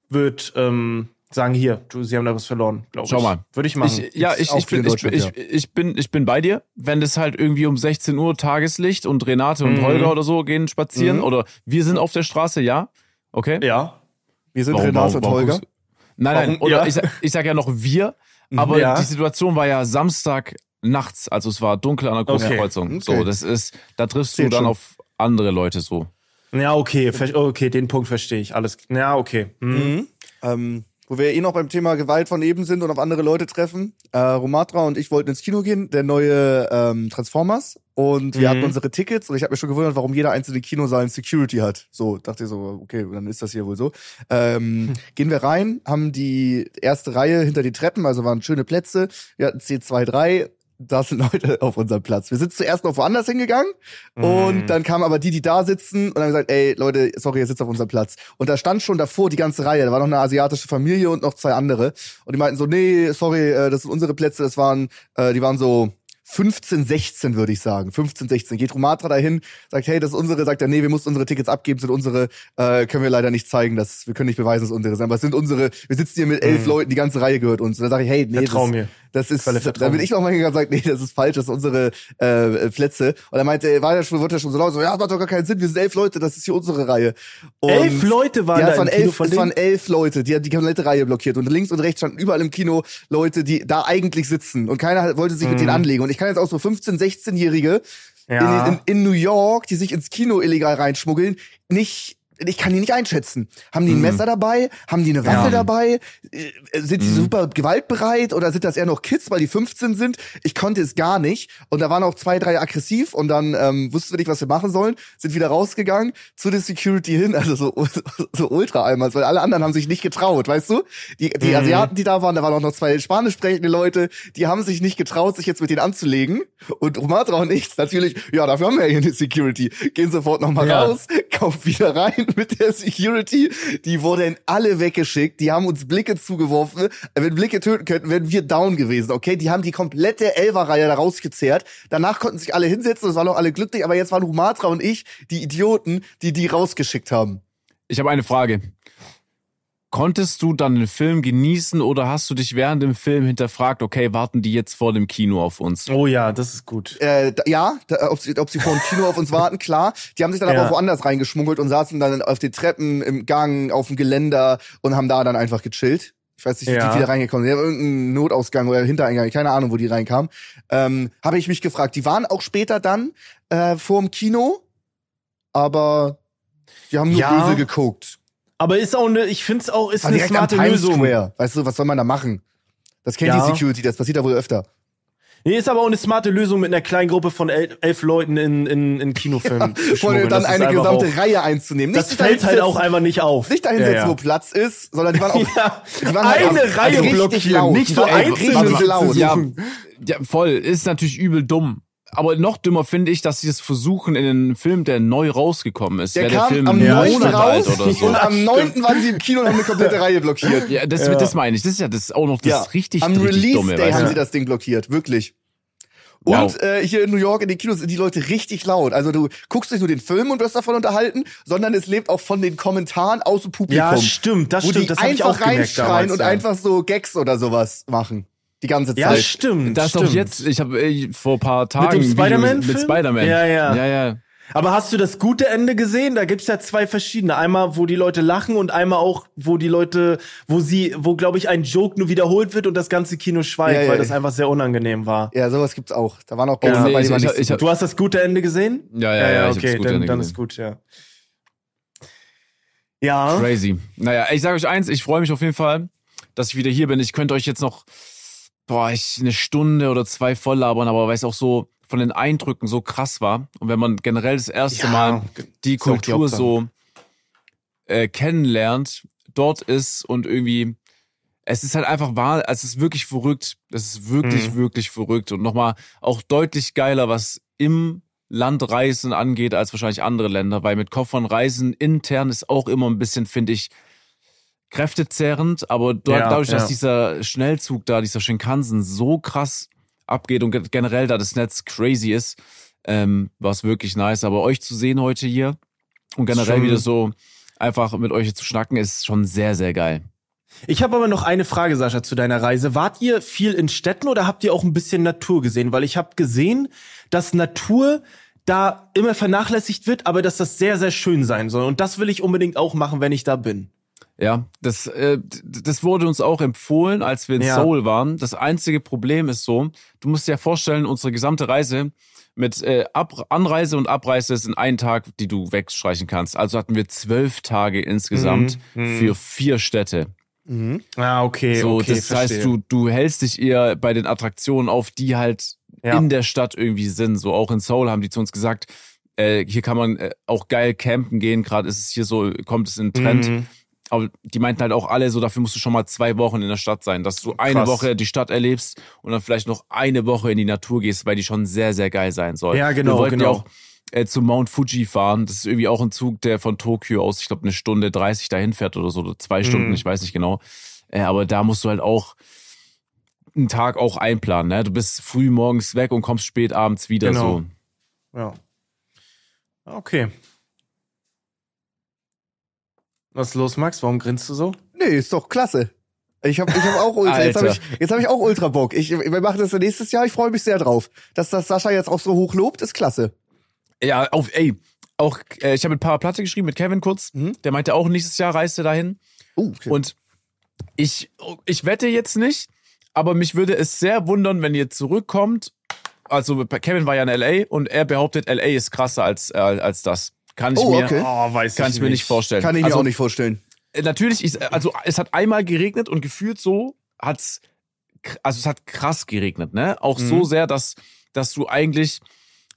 würde ähm, sagen, hier, du, sie haben da was verloren, glaube ich. Schau mal. Würde ich machen. Ich, ja, ich, ich, bin, in ich, ich, ich, bin, ich bin bei dir. Wenn das halt irgendwie um 16 Uhr Tageslicht und Renate und Mhm. Holger oder so gehen spazieren Mhm. oder wir sind auf der Straße, ja. Okay. ja. Wir sind Warum- Renate warum- und warum Holger. du- Nein, nein, Warum- oder ja. ich, sag- ich sag ja noch wir, aber Ja. die Situation war ja Samstag nachts, also es war dunkel an der großen Okay. Kreuzung. Okay. So, das ist, da triffst Zählt du dann schon. auf andere Leute so. Ja, okay, okay, den Punkt verstehe ich. Alles. Ja, okay. Hm. Ähm, wo wir eh noch beim Thema Gewalt von eben sind und auf andere Leute treffen. Äh, Romatra und ich wollten ins Kino gehen, der neue ähm, Transformers. Und wir Mhm. hatten unsere Tickets und ich habe mich schon gewundert, warum jeder einzelne Kinosaal ein Security hat. So, dachte ich so, okay, dann ist das hier wohl so. Ähm, Gehen wir rein, haben die erste Reihe hinter die Treppen, also waren schöne Plätze. Wir hatten C2, 3, da sind Leute auf unserem Platz. Wir sind zuerst noch woanders hingegangen und Mhm. dann kamen aber die, die da sitzen und haben gesagt, ey, Leute, sorry, ihr sitzt auf unserem Platz. Und da stand schon davor die ganze Reihe. Da war noch eine asiatische Familie und noch zwei andere. Und die meinten so, nee, sorry, äh, das sind unsere Plätze. Das waren, äh, die waren so 15, 16 würde ich sagen. 15, 16. Geht Romatra dahin, sagt, hey, das ist unsere, sagt er, nee, wir mussten unsere Tickets abgeben, sind unsere, äh, können wir leider nicht zeigen, dass wir können nicht beweisen, dass es unsere sind. Aber es sind unsere, wir sitzen hier mit elf Leuten, die ganze Reihe gehört uns. Und dann sage ich, hey, nee, Vertrau das, mir. Das ist, da bin ich noch mal hingegangen und gesagt, nee, das ist falsch, das sind unsere äh, Plätze. Und er meinte, war ja schon, wird ja schon so laut, so, ja, das macht doch gar keinen Sinn, wir sind elf Leute, das ist hier unsere Reihe. Und Elf Leute waren ja, da es waren elf, von es waren elf Leute, die haben die komplette Reihe blockiert. Und links und rechts standen überall im Kino Leute, die da eigentlich sitzen. Und keiner wollte sich mit denen anlegen. Und ich kann jetzt auch so 15-, 16-Jährige Ja. in, in, in New York, die sich ins Kino illegal reinschmuggeln, nicht ich kann die nicht einschätzen. Haben die ein Messer dabei? Haben die eine Waffe Ja. dabei? Äh, Sind die super gewaltbereit oder sind das eher noch Kids, weil die 15 sind? Ich konnte es gar nicht. Und da waren auch zwei, drei aggressiv und dann ähm, wussten wir nicht, was wir machen sollen. Sind wieder rausgegangen zu der Security hin, also so, (laughs) so ultra einmal, weil alle anderen haben sich nicht getraut, weißt du? Die, die Asiaten, die da waren, da waren auch noch zwei spanisch sprechende Leute, die haben sich nicht getraut, sich jetzt mit denen anzulegen. Und Romatra und ich natürlich, ja, dafür haben wir ja hier eine Security. Gehen sofort nochmal Ja. raus, kommt wieder rein (laughs) mit der Security. Die wurden alle weggeschickt. Die haben uns Blicke zugeworfen. Wenn Blicke töten könnten, wären wir down gewesen, okay? Die haben die komplette Elferreihe da rausgezehrt. Danach konnten sich alle hinsetzen, es waren auch alle glücklich, aber jetzt waren Rumatra und ich die Idioten, die die rausgeschickt haben. Ich habe eine Frage. Konntest du dann den Film genießen oder hast du dich während dem Film hinterfragt, okay, warten die jetzt vor dem Kino auf uns? Oh ja, das ist gut. Äh, da, ja, da, ob, sie, ob sie vor dem Kino auf uns warten, klar. Die haben sich dann Ja. aber woanders reingeschmuggelt und saßen dann auf den Treppen, im Gang, auf dem Geländer und haben da dann einfach gechillt. Ich weiß nicht, wie Ja. die wieder reingekommen sind. Irgendeinen Notausgang oder Hintereingang, keine Ahnung, wo die reinkamen. Ähm, Habe ich mich gefragt. Die waren auch später dann äh, vorm Kino, aber die haben nur Ja. böse geguckt. Aber ist auch eine, ich finde es auch, ist Aber eine smarte Lösung. Square. Weißt du, was soll man da machen? Das kennt Ja. die Security, das passiert da wohl öfter. Nee, ist aber auch eine smarte Lösung mit einer kleinen Gruppe von el elf Leuten in, in, in Kinofilmen. Vor allem dann Das eine gesamte auch, Reihe einzunehmen. Das Nicht fällt halt dahinsetzen- auch einfach nicht auf. Nicht dahin Ja, setzen, ja. wo Platz ist, sondern die waren auch (laughs) Ja, die waren halt eine auch- Reihe richtig blockieren, laut. nicht Die so richtig Sitze laut. Ja, ja, voll. Ist natürlich übel dumm. Aber noch dümmer finde ich, dass sie es versuchen in einem Film, der neu rausgekommen ist. Der Wäre der kam Film am einen 9. Monat alt raus oder so. und am 9. waren sie im Kino und haben eine komplette Reihe blockiert. Ja, das, Ja. das meine ich. Das ist ja das auch noch das Ja. richtig, Am richtig Release dumme. Day weißt haben sie das Ding blockiert, wirklich. Wow. Und äh, hier in New York in den Kinos sind die Leute richtig laut. Also du guckst nicht nur den Film und wirst davon unterhalten, sondern es lebt auch von den Kommentaren aus dem Publikum. Ja, stimmt, das wo stimmt. die Das habe ich einfach auch gemerkt reinschreien damals, und ja. einfach so Gags oder sowas machen. Die ganze Ja, Zeit. stimmt. Da ist doch stimmt. jetzt, ich habe vor ein paar Tagen Video Spider-Man-Film? mit Spider-Man. Ja, ja. Ja, ja. Aber hast du das gute Ende gesehen? Da gibt's ja zwei verschiedene. Einmal, wo die Leute lachen und einmal auch, wo die Leute, wo sie, wo glaube ich ein Joke nur wiederholt wird und das ganze Kino schweigt, Ja, ja, weil das ja. einfach sehr unangenehm war. Ja, sowas gibt's auch. Da waren auch Gags Ja, dabei, nee, die waren ich- nicht ich-. Du hast das gute Ende gesehen? Ja, ja, ja, hab's okay, dann, dann ist gut, ja. Ja. Crazy. Naja, ich sage euch eins, ich freue mich auf jeden Fall, dass ich wieder hier bin. Ich könnte euch jetzt noch, boah, ich eine Stunde oder zwei voll labern, aber weil es auch so von den Eindrücken so krass war. Und wenn man generell das erste Ja, Mal die die Kultur Hauptsache. so äh, kennenlernt, dort ist und irgendwie, es ist halt einfach wahr, es ist wirklich verrückt. Es ist wirklich, Mhm. wirklich verrückt. Und nochmal auch deutlich geiler, was im Landreisen angeht, als wahrscheinlich andere Länder, weil mit Koffern reisen intern ist auch immer ein bisschen, finde ich, kräftezehrend, aber dort, Ja, dadurch, dass ja. dieser Schnellzug da, dieser Shinkansen so krass abgeht und ge- generell da das Netz crazy ist, ähm, war es wirklich nice. Aber euch zu sehen heute hier und generell wieder so einfach mit euch zu schnacken, ist schon sehr, sehr geil. Ich habe aber noch eine Frage, Sascha, zu deiner Reise. Wart ihr viel in Städten oder habt ihr auch ein bisschen Natur gesehen? Weil ich habe gesehen, dass Natur da immer vernachlässigt wird, aber dass das sehr, sehr schön sein soll. Und das will ich unbedingt auch machen, wenn ich da bin. Ja, das, äh, das wurde uns auch empfohlen, als wir in Ja. Seoul waren. Das einzige Problem ist so, du musst dir ja vorstellen, unsere gesamte Reise mit äh, Ab Anreise und Abreise sind ein Tag, die du wegstreichen kannst. Also hatten wir zwölf Tage insgesamt Mhm, für vier Städte. Ah, okay, So, okay, das verstehe. heißt, du, du hältst dich eher bei den Attraktionen auf, die halt Ja. in der Stadt irgendwie sind. So auch in Seoul haben die zu uns gesagt, äh, hier kann man äh, auch geil campen gehen. Gerade ist es hier so, kommt es in den Trend. Mhm. Aber die meinten halt auch alle so, dafür musst du schon mal zwei Wochen in der Stadt sein, dass du eine Krass. Woche die Stadt erlebst und dann vielleicht noch eine Woche in die Natur gehst, weil die schon sehr, sehr geil sein soll. Ja, genau, Wir wollten ja genau. auch äh, zu Mount Fuji fahren. Das ist irgendwie auch ein Zug, der von Tokio aus, ich glaube, eine Stunde 30 dahin fährt oder so, oder zwei Stunden, Mhm. ich weiß nicht genau. Äh, aber da musst du halt auch einen Tag auch einplanen. Ne? Du bist früh morgens weg und kommst spät abends wieder Genau. so. Ja. Okay. Was ist los, Max? Warum grinst du so? Nee, ist doch klasse. Ich habe ich hab auch Ultra, jetzt habe ich, jetzt hab ich auch Ultra Bock. Ich, wir machen das nächstes Jahr, ich freue mich sehr drauf. Dass das Sascha jetzt auch so hoch lobt, ist klasse. Ja, auf, ey, auch, äh, ich habe mit Paar Platte geschrieben, mit Kevin kurz. Mhm. Der meinte auch, nächstes Jahr reist er dahin. Uh, okay. Und ich, ich wette jetzt nicht, aber mich würde es sehr wundern, wenn ihr zurückkommt. Also Kevin war ja in LA und er behauptet, LA ist krasser als, äh, als das. Kann ich Oh, mir, okay. Oh, weiß kann ich mir nicht vorstellen. Kann ich mir also, auch nicht vorstellen. äh, Natürlich, ist, also es hat einmal geregnet und gefühlt so hat's, also es hat krass geregnet, ne? Auch so Mhm. sehr, dass, dass du eigentlich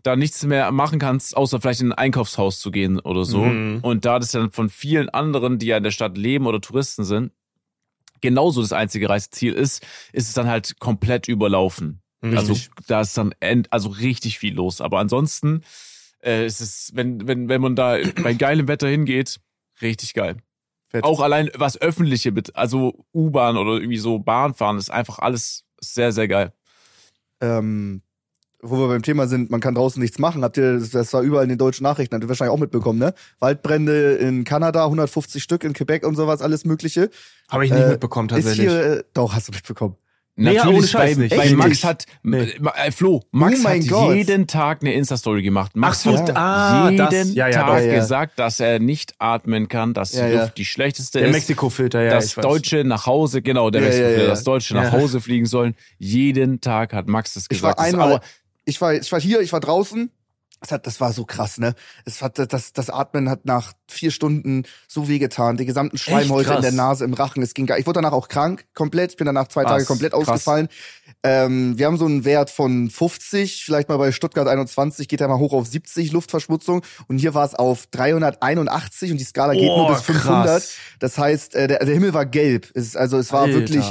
da nichts mehr machen kannst, außer vielleicht in ein Einkaufshaus zu gehen oder so. Mhm. Und da das dann von vielen anderen, die ja in der Stadt leben oder Touristen sind, genauso das einzige Reiseziel ist, ist es dann halt komplett überlaufen. Also Richtig. da ist dann end, also richtig viel los. Aber ansonsten äh, ist es, wenn, wenn, wenn man da bei geilem Wetter hingeht, richtig geil. Fett. Auch allein was öffentliche, bet- also U-Bahn oder irgendwie so Bahn fahren, ist einfach alles sehr, sehr geil. ähm, wo wir beim Thema sind, man kann draußen nichts machen. Habt ihr, das war überall in den deutschen Nachrichten, habt ihr wahrscheinlich auch mitbekommen, ne? Waldbrände in Kanada, 150 Stück in Quebec und sowas, alles Mögliche. Habe ich nicht Äh, mitbekommen, Ist tatsächlich. hier, äh, doch, hast du mitbekommen. Nee, ja, ohne Scheiß weil, Max hat, Nee. Ma- äh, Flo, Max Oh hat Gott. jeden Tag eine Insta-Story gemacht. Max so, hat ah, jeden das- ja, ja, Tag. Ja, gesagt, dass er nicht atmen kann, dass die. Luft die schlechteste Der ist. Mexiko-Filter, ja. dass ich weiß. Deutsche nach Hause, genau, der Ja, Mexiko, ja, ja. dass Deutsche nach. Hause fliegen sollen. Jeden Tag hat Max das Ich war gesagt. Das ist einmal, ich war, ich war hier, ich war draußen. Das, hat, das war so krass, ne? Es hat, das, das Atmen hat nach vier Stunden so wehgetan. Die gesamten Schleimhäute in der Nase, im Rachen. Es ging gar, ich wurde danach auch krank, komplett. Ich bin danach zwei Krass, Tage komplett krass. ausgefallen. Ähm, wir haben so einen Wert von 50, vielleicht mal bei Stuttgart 21, geht er mal hoch auf 70 Luftverschmutzung. Und hier war es auf 381 und die Skala geht nur Oh, bis 500. krass. Das heißt, äh, der, der Himmel war gelb. Es, also es war Alter. wirklich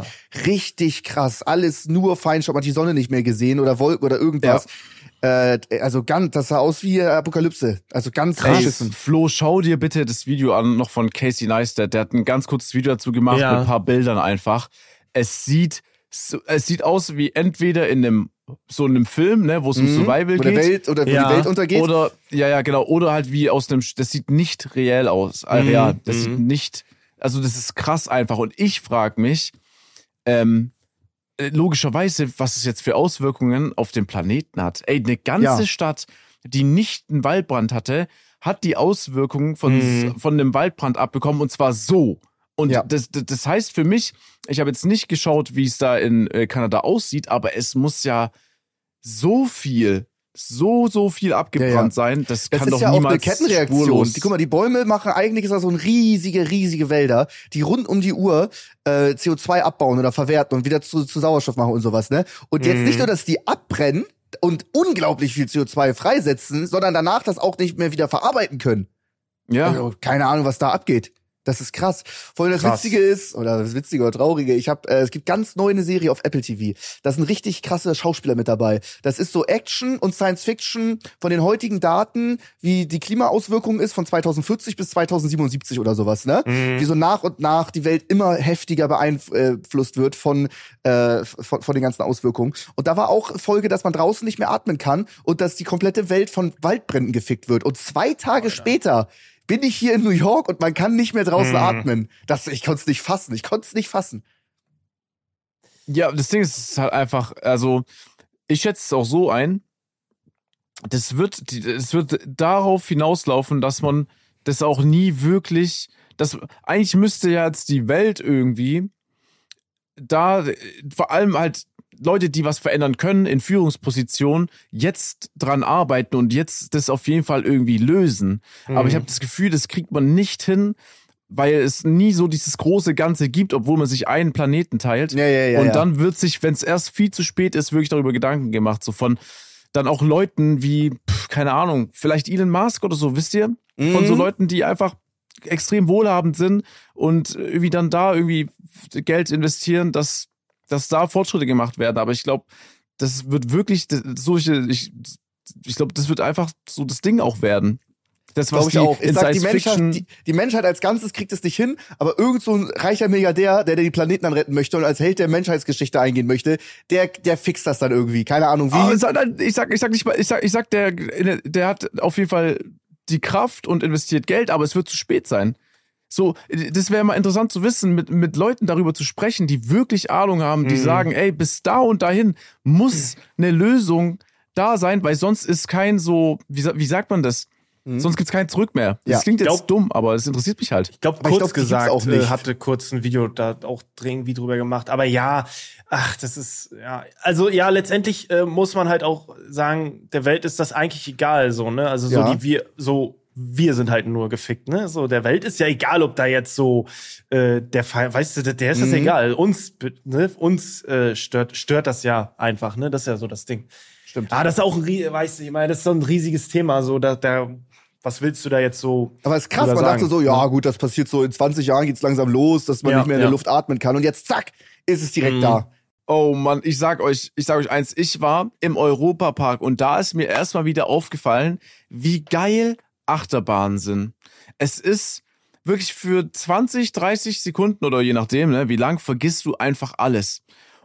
richtig krass. Alles nur Feinstaub, man hat die Sonne nicht mehr gesehen oder Wolken oder irgendwas. Äh, also ganz, das sah aus wie Apokalypse. Also ganz Krass. beschissen. Flo, schau dir bitte das Video an, noch von Casey Neistat. Der hat ein ganz kurzes Video dazu gemacht Ja. mit ein paar Bildern einfach. Es sieht, es sieht aus wie entweder in einem, so einem Film, ne, wo es um Mhm. Survival Wo der geht. Welt oder wo Ja. die Welt untergeht. Oder, ja, ja, genau. Oder halt wie aus dem, das sieht nicht reell aus. Äh, Mhm, real. Das mhm. sieht nicht, also das ist krass einfach. Und ich frag mich, ähm, äh, logischerweise, was es jetzt für Auswirkungen auf den Planeten hat. Ey, eine ganze Ja. Stadt, die nicht einen Waldbrand hatte, hat die Auswirkungen von, Mhm. von einem Waldbrand abbekommen und zwar so. Und Ja. das, das, das heißt für mich, ich habe jetzt nicht geschaut, wie es da in äh, Kanada aussieht, aber es muss ja so viel, so, so viel abgebrannt Ja, ja. sein. Das, Das kann doch ja auch eine niemals Kettenreaktion. spurlos. Die, guck mal, die Bäume machen eigentlich ist das so ein riesige, riesige Wälder, die rund um die Uhr äh, CO2 abbauen oder verwerten und wieder zu, zu Sauerstoff machen und sowas, ne? Und jetzt Mhm. nicht nur, dass die abbrennen und unglaublich viel CO2 freisetzen, sondern danach das auch nicht mehr wieder verarbeiten können. ja. Also, keine Ahnung, was da abgeht. Das ist krass. Vor allem das Krass. Witzige ist, oder das Witzige oder Traurige, ich habe, äh, es gibt ganz neu eine Serie auf Apple TV. Da sind richtig krasse Schauspieler mit dabei. Das ist so Action und Science Fiction von den heutigen Daten, wie die Klimaauswirkung ist von 2040 bis 2077 oder sowas, ne? Mhm. Wie so nach und nach die Welt immer heftiger beeinflusst wird von, äh, von, von den ganzen Auswirkungen. Und da war auch Folge, dass man draußen nicht mehr atmen kann und dass die komplette Welt von Waldbränden gefickt wird. Und zwei Tage später bin ich hier in New York und man kann nicht mehr draußen Mhm. atmen. Das, ich konnte es nicht fassen. Ich konnte es nicht fassen. Ja, das Ding ist, halt einfach, also ich schätze es auch so ein, das wird, es wird darauf hinauslaufen, dass man das auch nie wirklich, das, eigentlich müsste ja jetzt die Welt irgendwie da, vor allem halt Leute, die was verändern können in Führungspositionen, jetzt dran arbeiten und jetzt das auf jeden Fall irgendwie lösen. Mhm. Aber ich habe das Gefühl, das kriegt man nicht hin, weil es nie so dieses große Ganze gibt, obwohl man sich einen Planeten teilt. Ja, ja, ja, und dann wird sich, wenn es erst viel zu spät ist, wirklich darüber Gedanken gemacht, so von dann auch Leuten wie, pff, keine Ahnung, vielleicht Elon Musk oder so, wisst ihr? Von so Mhm. Leuten, die einfach extrem wohlhabend sind und irgendwie dann da irgendwie Geld investieren, dass, dass da Fortschritte gemacht werden. Aber ich glaube, das wird wirklich das- solche, ich, ich glaube, das wird einfach so das Ding auch werden. Das, was Glaube ich die auch. Ich sag, die Menschheit, die, die Menschheit als Ganzes kriegt es nicht hin, aber irgend so ein reicher Milliardär, der, der die Planeten dann retten möchte und als Held der Menschheitsgeschichte eingehen möchte, der, der fixt das dann irgendwie. Keine Ahnung wie. Ah, ich sag, nein, ich sag, ich sag nicht mal, ich sag, ich sag, der, der hat auf jeden Fall die Kraft und investiert Geld, aber es wird zu spät sein. So, das wäre mal interessant zu wissen, mit, mit Leuten darüber zu sprechen, die wirklich Ahnung haben, die Mhm. sagen, ey, bis da und dahin muss eine Lösung da sein, weil sonst ist kein so, wie, wie sagt man das? Sonst gibt's kein Zurück mehr. Das Mhm. Ja. klingt jetzt Glaub- dumm, aber es interessiert mich halt. Ich glaube, Aber ich kurz glaub, gesagt, auch nicht. äh, hatte kurz ein Video da auch irgendwie drüber gemacht. Aber ja, ach, das ist, ja, also ja, letztendlich äh, muss man halt auch sagen, der Welt ist das eigentlich egal, so, ne? Also so Ja. die wir, so, wir sind halt nur gefickt, ne? So, der Welt ist ja egal, ob da jetzt so äh, der Fall, weißt du, der, der ist das Mhm. egal. Uns, ne? Uns äh, stört, stört das ja einfach, ne? Das ist ja so das Ding. Stimmt. Ah, das ist auch ein, weißt du, ich meine, das ist so ein riesiges Thema, so, da, da, was willst du da jetzt so? Aber es ist krass, man dachte sagen? so, ja gut, das passiert so in 20 Jahren geht's langsam los, dass man Ja, nicht mehr in ja. der Luft atmen kann und jetzt zack, ist es direkt Mhm. da. Oh Mann, ich sag euch, ich sag euch eins, ich war im Europapark und da ist mir erstmal wieder aufgefallen, wie geil Achterbahnen sind. Es ist wirklich für 20, 30 Sekunden oder je nachdem, ne, wie lang vergisst du einfach alles.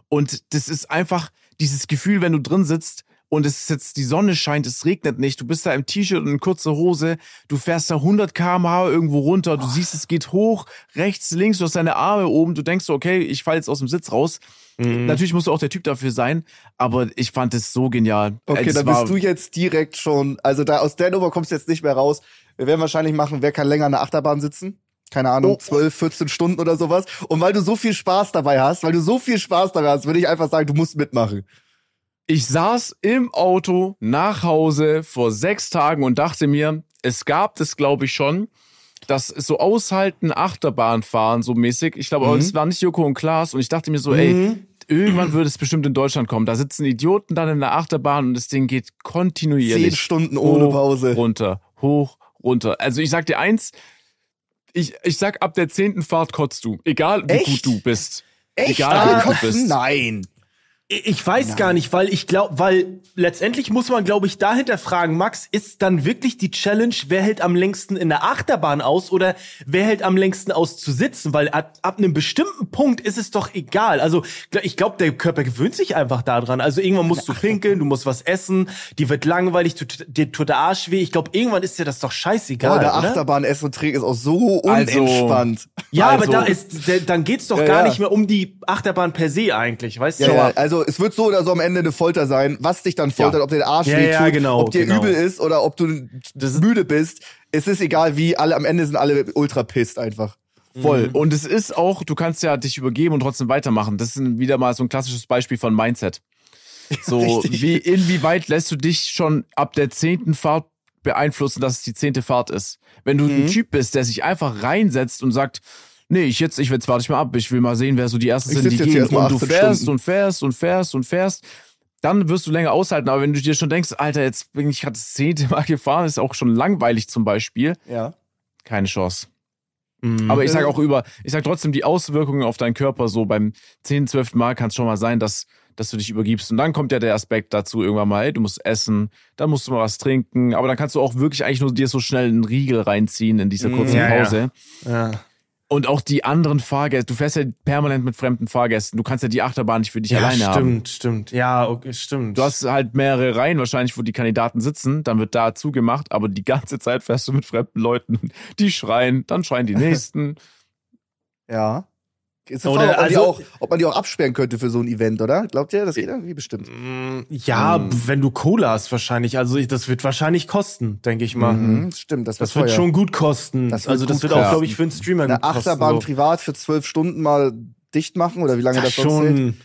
Und das ist einfach dieses Gefühl, wenn du drin sitzt und es ist jetzt die Sonne scheint, es regnet nicht, du bist da im T-Shirt und in kurzer Hose, du fährst da 100 km/h irgendwo runter, du siehst, es geht hoch, rechts, links, du hast deine Arme oben, du denkst so, okay, ich fall jetzt aus dem Sitz raus. Mhm. Natürlich musst du auch der Typ dafür sein, aber ich fand es so genial. Okay, Es dann bist du jetzt direkt schon, also da aus Nummer kommst du jetzt nicht mehr raus. Wir werden wahrscheinlich machen, wer kann länger an der Achterbahn sitzen? Keine Ahnung, Oh. 12, 14 Stunden oder sowas. Und weil du so viel Spaß dabei hast, weil du so viel Spaß dabei hast, würde ich einfach sagen, du musst mitmachen. Ich saß im Auto nach Hause vor sechs Tagen und dachte mir, es gab das, glaube ich, schon, dass so aushalten, Achterbahn fahren, so mäßig. Ich glaube, aber Mhm. das war nicht Joko und Klaas. Und ich dachte mir so, ey, Mhm. irgendwann würde es bestimmt in Deutschland kommen. Da sitzen Idioten dann in der Achterbahn und das Ding geht kontinuierlich. Zehn Stunden ohne hoch, Pause. Runter, hoch, runter. Also ich sag dir eins, ich, ich sag, ab der zehnten Fahrt kotzt du. Egal wie Echt? gut du bist. Echt? Egal, Alle wo du kotzen? bist. Nein. Ich weiß gar nicht, weil ich glaube, weil letztendlich muss man, glaube ich, dahinter fragen, Max, ist dann wirklich die Challenge, wer hält am längsten in der Achterbahn aus oder wer hält am längsten aus zu sitzen? Weil ab, ab einem bestimmten Punkt ist es doch egal. Also ich glaube, der Körper gewöhnt sich einfach daran. Also irgendwann musst du pinkeln, du musst was essen, die wird langweilig, tut, dir tut der Arsch weh. Ich glaube, irgendwann ist dir das doch scheißegal, der oder? Achterbahn essen und trinken ist auch so Also- unentspannt. Ja, aber Also- da ist, der- dann geht's doch Ja, gar ja. nicht mehr um die Achterbahn per se eigentlich, weißt du? Ja, ja, also es wird so oder so am Ende eine Folter sein, was dich dann foltert, Ja. ob dir der Arsch Ja, wehtut, ja, genau, ob dir genau. übel ist oder ob du müde bist. Es ist egal wie, alle am Ende sind alle ultra pisst einfach. Voll. Mhm. Und es ist auch, du kannst ja dich übergeben und trotzdem weitermachen. Das ist wieder mal so ein klassisches Beispiel von Mindset. (laughs) So, Richtig. wie, inwieweit lässt du dich schon ab der zehnten Fahrt beeinflussen, dass es die zehnte Fahrt ist? Wenn du Mhm. ein Typ bist, der sich einfach reinsetzt und sagt, nee, ich jetzt, ich jetzt warte ich mal ab, ich will mal sehen, wer so die Ersten Ich sind, die gehen. Und du 18 fährst Stunden. und fährst und fährst und fährst. Dann wirst du länger aushalten, aber wenn du dir schon denkst, Alter, jetzt bin ich gerade das zehnte Mal gefahren, ist auch schon langweilig zum Beispiel, Ja. keine Chance. Mhm. Aber ich sage auch über, ich sage trotzdem die Auswirkungen auf deinen Körper so beim 10., 12. Mal kann es schon mal sein, dass, dass du dich übergibst. Und dann kommt ja der Aspekt dazu irgendwann mal, ey, du musst essen, dann musst du mal was trinken, aber dann kannst du auch wirklich eigentlich nur dir so schnell einen Riegel reinziehen in dieser Mm, kurzen ja, ja. Pause. ja. Und auch die anderen Fahrgäste, du fährst ja permanent mit fremden Fahrgästen, du kannst ja die Achterbahn nicht für dich ja, alleine stimmt, haben. stimmt. Ja, okay, stimmt. Du hast halt mehrere Reihen wahrscheinlich, wo die Kandidaten sitzen, dann wird da zugemacht, aber die ganze Zeit fährst du mit fremden Leuten, die schreien, dann schreien die (laughs) nächsten. Ja. Ist Oder Frage, ob, man die also- auch, ob man die auch absperren könnte für so ein Event, oder? Glaubt ihr, das geht irgendwie bestimmt? Ja, Hm. wenn du Cola hast wahrscheinlich. Also ich- das wird wahrscheinlich kosten, denke ich mal. Mhm, stimmt, das, Das wird schon gut kosten. Das wird also das wird auch, kosten. glaube ich, für einen Streamer Eine gut kosten. Achterbahn so. privat für zwölf Stunden mal dicht machen oder wie lange das, Das sonst hält? schon.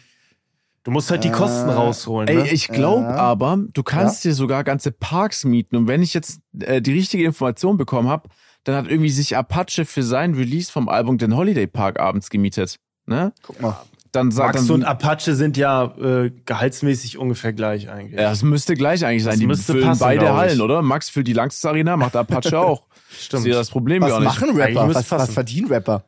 Du musst halt die Kosten rausholen. Ne? Ey, ich glaube Ja. aber, du kannst dir sogar ganze Parks mieten. Und wenn ich jetzt äh, die richtige Information bekommen habe, dann hat irgendwie sich Apache für sein Release vom Album den Holiday Park abends gemietet. Ne? Guck mal. Dann sagt Max und dann, Apache sind ja äh, gehaltsmäßig ungefähr gleich eigentlich. ja, das müsste gleich eigentlich sein. Das Die müsste füllen passen, beide. Hallen, oder? Max füllt die Langstes Arena, macht Apache (laughs) auch. Stimmt. Ich sehe das Problem Was gar nicht. machen Rapper? Was, was verdienen Rapper?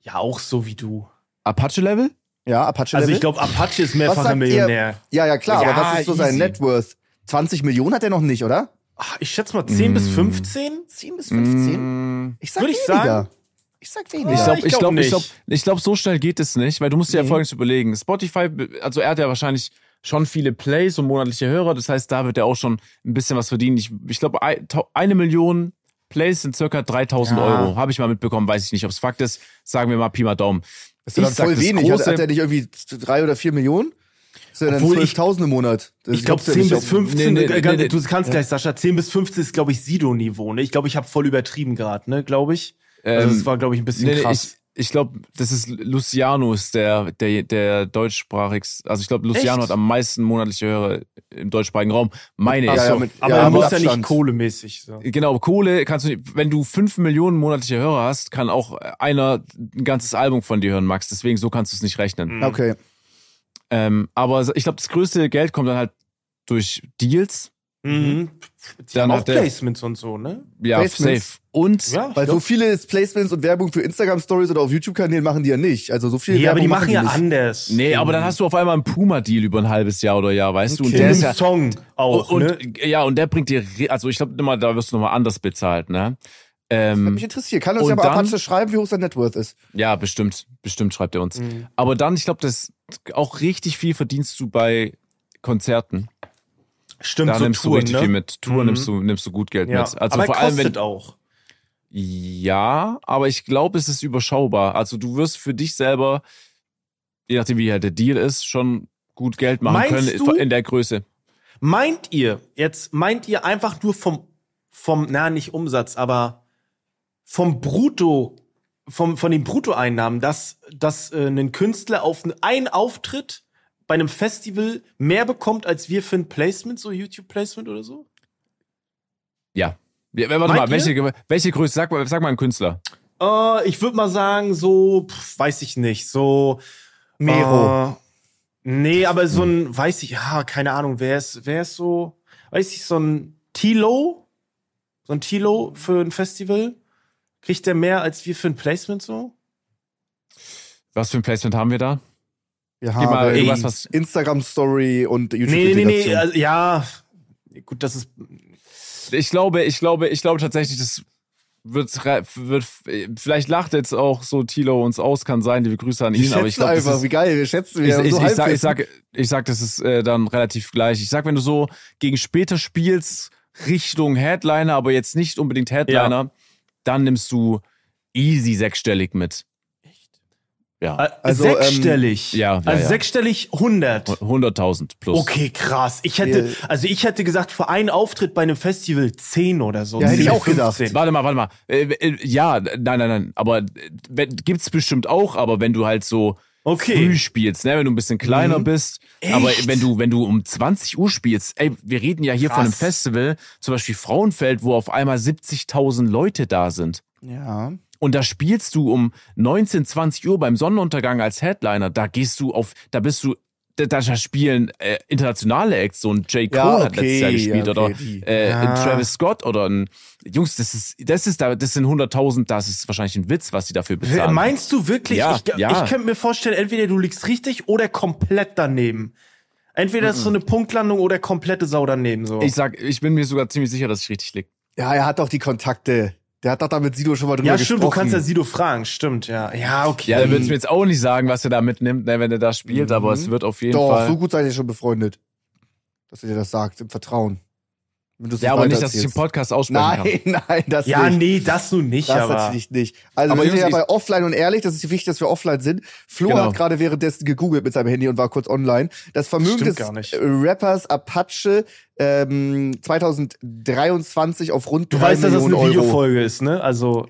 Ja, auch so wie du. Apache-Level? Ja, Apache Also Level? ich glaube, Apache ist mehrfacher Millionär. Ihr? Ja, ja, klar, aber Ja, was ist so sein easy. Net Worth? 20 Millionen hat er noch nicht, oder? Ach, ich schätze mal 10 bis 15. 10 bis 15? Mm, Ich sag Würd ich weniger. sagen. Ich sag weniger. Ich Ja, glaube, ich ich glaub glaube, ich nicht. glaube, ich glaube, so schnell geht es nicht, weil du musst dir ja Nee. Folgendes überlegen. Spotify, also er hat ja wahrscheinlich schon viele Plays und monatliche Hörer, das heißt, da wird er auch schon ein bisschen was verdienen. Ich, ich glaube, eine Million Plays sind circa 3000 Ja. Euro. Habe ich mal mitbekommen, weiß ich nicht, ob es Fakt ist. Sagen wir mal Pi mal Daumen. ist ja dann ich sag, voll das wenig. Hat, große- hat er nicht irgendwie drei oder vier Millionen? Ist ja dann Obwohl ich- 12.000 im Monat. Das Ich glaube glaubst du ja 10 nicht, bis ob- 15. Nee, nee, nee, nee. Du kannst gleich, Sascha. 10 bis 15 ist, glaube ich, Sido-Niveau. Ne? Ich glaube, ich habe voll übertrieben gerade, ne? Glaube ich. Also Ähm, das war, glaube ich, ein bisschen Nee, nee, krass. ich, ich glaube, das ist Luciano, ist der, der, der deutschsprachigst. Also ich glaube, Luciano Echt? hat am meisten monatliche Hörer im deutschspaßigen Raum. Meine ich. so, mit- aber ja, er muss ja nicht kohlemäßig. So. Genau, Kohle kannst du nicht, wenn du fünf Millionen monatliche Hörer hast, kann auch einer ein ganzes Album von dir hören, Max. Deswegen so kannst du es nicht rechnen. Okay. Ähm, aber ich glaube, das größte Geld kommt dann halt durch Deals. Mhm. Die Dann auch hat der- Placements und so, ne? Ja, Placements. safe. Und Ja, Weil so glaub- viele Placements und Werbung für Instagram-Stories oder auf YouTube-Kanälen machen die ja nicht. Also so viel Nee, aber Werbung die machen ja nicht. anders. nee, aber dann hast du auf einmal einen Puma-Deal über ein halbes Jahr oder Jahr, weißt du? Und Okay. der ist ja, Song auch, und, ne? ja, und der bringt dir, also ich glaube immer, da wirst du nochmal anders bezahlt, ne? Ähm, mich interessiert. Kann uns ja mal Apache schreiben, wie hoch sein Networth ist. ja, bestimmt, bestimmt schreibt er uns. Mhm. Aber dann, ich glaube, das auch richtig viel verdienst du bei Konzerten. Stimmt, Da so nimmst du Touren, richtig ne? viel mit. Tour Mhm. nimmst du nimmst du gut Geld Ja. mit. Also aber vor allem kostet wenn auch. ja, aber ich glaube, es ist überschaubar. Also du wirst für dich selber, je nachdem wie halt der Deal ist, schon gut Geld machen Meinst können du? in der Größe. Meint ihr, jetzt meint ihr einfach nur vom, vom, na, nicht Umsatz, aber vom Brutto, vom, von den Bruttoeinnahmen, dass, dass äh, ein Künstler auf einen Auftritt bei einem Festival mehr bekommt, als wir für ein Placement, so YouTube-Placement oder so? Ja. ja warte Meint mal, welche, welche Größe? Sag mal, sag mal einen Künstler. Äh, ich würde mal sagen, so, pf, weiß ich nicht, so. Mero. Äh, nee, aber so ein, weiß ich, ja, keine Ahnung, wer ist, wer ist so, weiß ich, so ein Tilo? So ein Tilo für ein Festival? Kriegt der mehr als wir für ein Placement so? Was für ein Placement haben wir da? Wir Gib mal haben irgendwas, was. Instagram-Story und Nee, nee, nee, YouTube-Integration. also, ja. Gut, das ist. Ich glaube, ich glaube, ich glaube tatsächlich, das wird, wird vielleicht lacht jetzt auch so Tilo uns aus, kann sein, liebe Grüße an Wir ihn, aber ich glaube, das einfach, ist, wie geil, wir schätzen Ich, wir ich, so ich, sag, ich, sag, ich sag, das ist äh, dann relativ gleich. Ich sag, wenn du so gegen später spielst, Richtung Headliner, aber jetzt nicht unbedingt Headliner, dann nimmst du easy sechsstellig mit. Ja, Äh, Also, sechsstellig. ähm, ja, ja, also ja. sechsstellig 100. 100.000 plus. Okay, krass. Ich hätte, also ich hätte gesagt, für einen Auftritt bei einem Festival 10 oder so. Ja, hätte ich 10, auch gedacht. 15. Warte mal, warte mal. Äh, äh, ja, nein, nein, nein. Aber äh, gibt's bestimmt auch, aber wenn du halt so Okay. früh spielst, ne, wenn du ein bisschen kleiner Mhm. bist, aber Echt? wenn du, wenn du um 20 Uhr spielst, ey, wir reden ja hier von einem Krass. Festival, zum Beispiel Frauenfeld, wo auf einmal 70.000 Leute da sind. ja. Und da spielst du um 19, 20 Uhr beim Sonnenuntergang als Headliner. Da gehst du auf, da bist du, da, da spielen äh, internationale Acts. So ein J. Cole Ja, hat letztes Jahr okay, gespielt okay, oder die. äh, Ja. ein Travis Scott oder ein Jungs, das ist, das ist da, das sind 100.000, das ist wahrscheinlich ein Witz, was die dafür bezahlen. Meinst du wirklich? Ja, ich ja. ich könnte mir vorstellen, entweder du liegst richtig oder komplett daneben. Entweder ist so eine Punktlandung oder komplette Sau daneben. So. Ich sag, ich bin mir sogar ziemlich sicher, dass ich richtig lieg. ja, er hat doch die Kontakte. Der hat doch da mit Sido schon mal drüber ja, gesprochen. stimmt, du kannst ja Sido fragen, stimmt, ja. Ja, okay. Ja, er wird mir jetzt auch nicht sagen, was er da mitnimmt, ne, wenn er da spielt, aber es wird auf jeden Doch, Fall. so gut seid ihr schon befreundet. Dass er dir das sagt, im Vertrauen. Ja, aber nicht, dass ich im erzählst. Podcast aussprechen Nein, (laughs) nein, das Ja, nicht. nee, das nun nicht, Das aber. natürlich nicht. Also Aber wir sind ja bei offline und ehrlich, das ist wichtig, dass wir offline sind. Flo Genau. hat gerade währenddessen gegoogelt mit seinem Handy und war kurz online. Das Vermögen des nicht. Rappers Apache ähm, 2023 auf rund Du weißt, dass das eine Euro. Videofolge ist, ne? Also,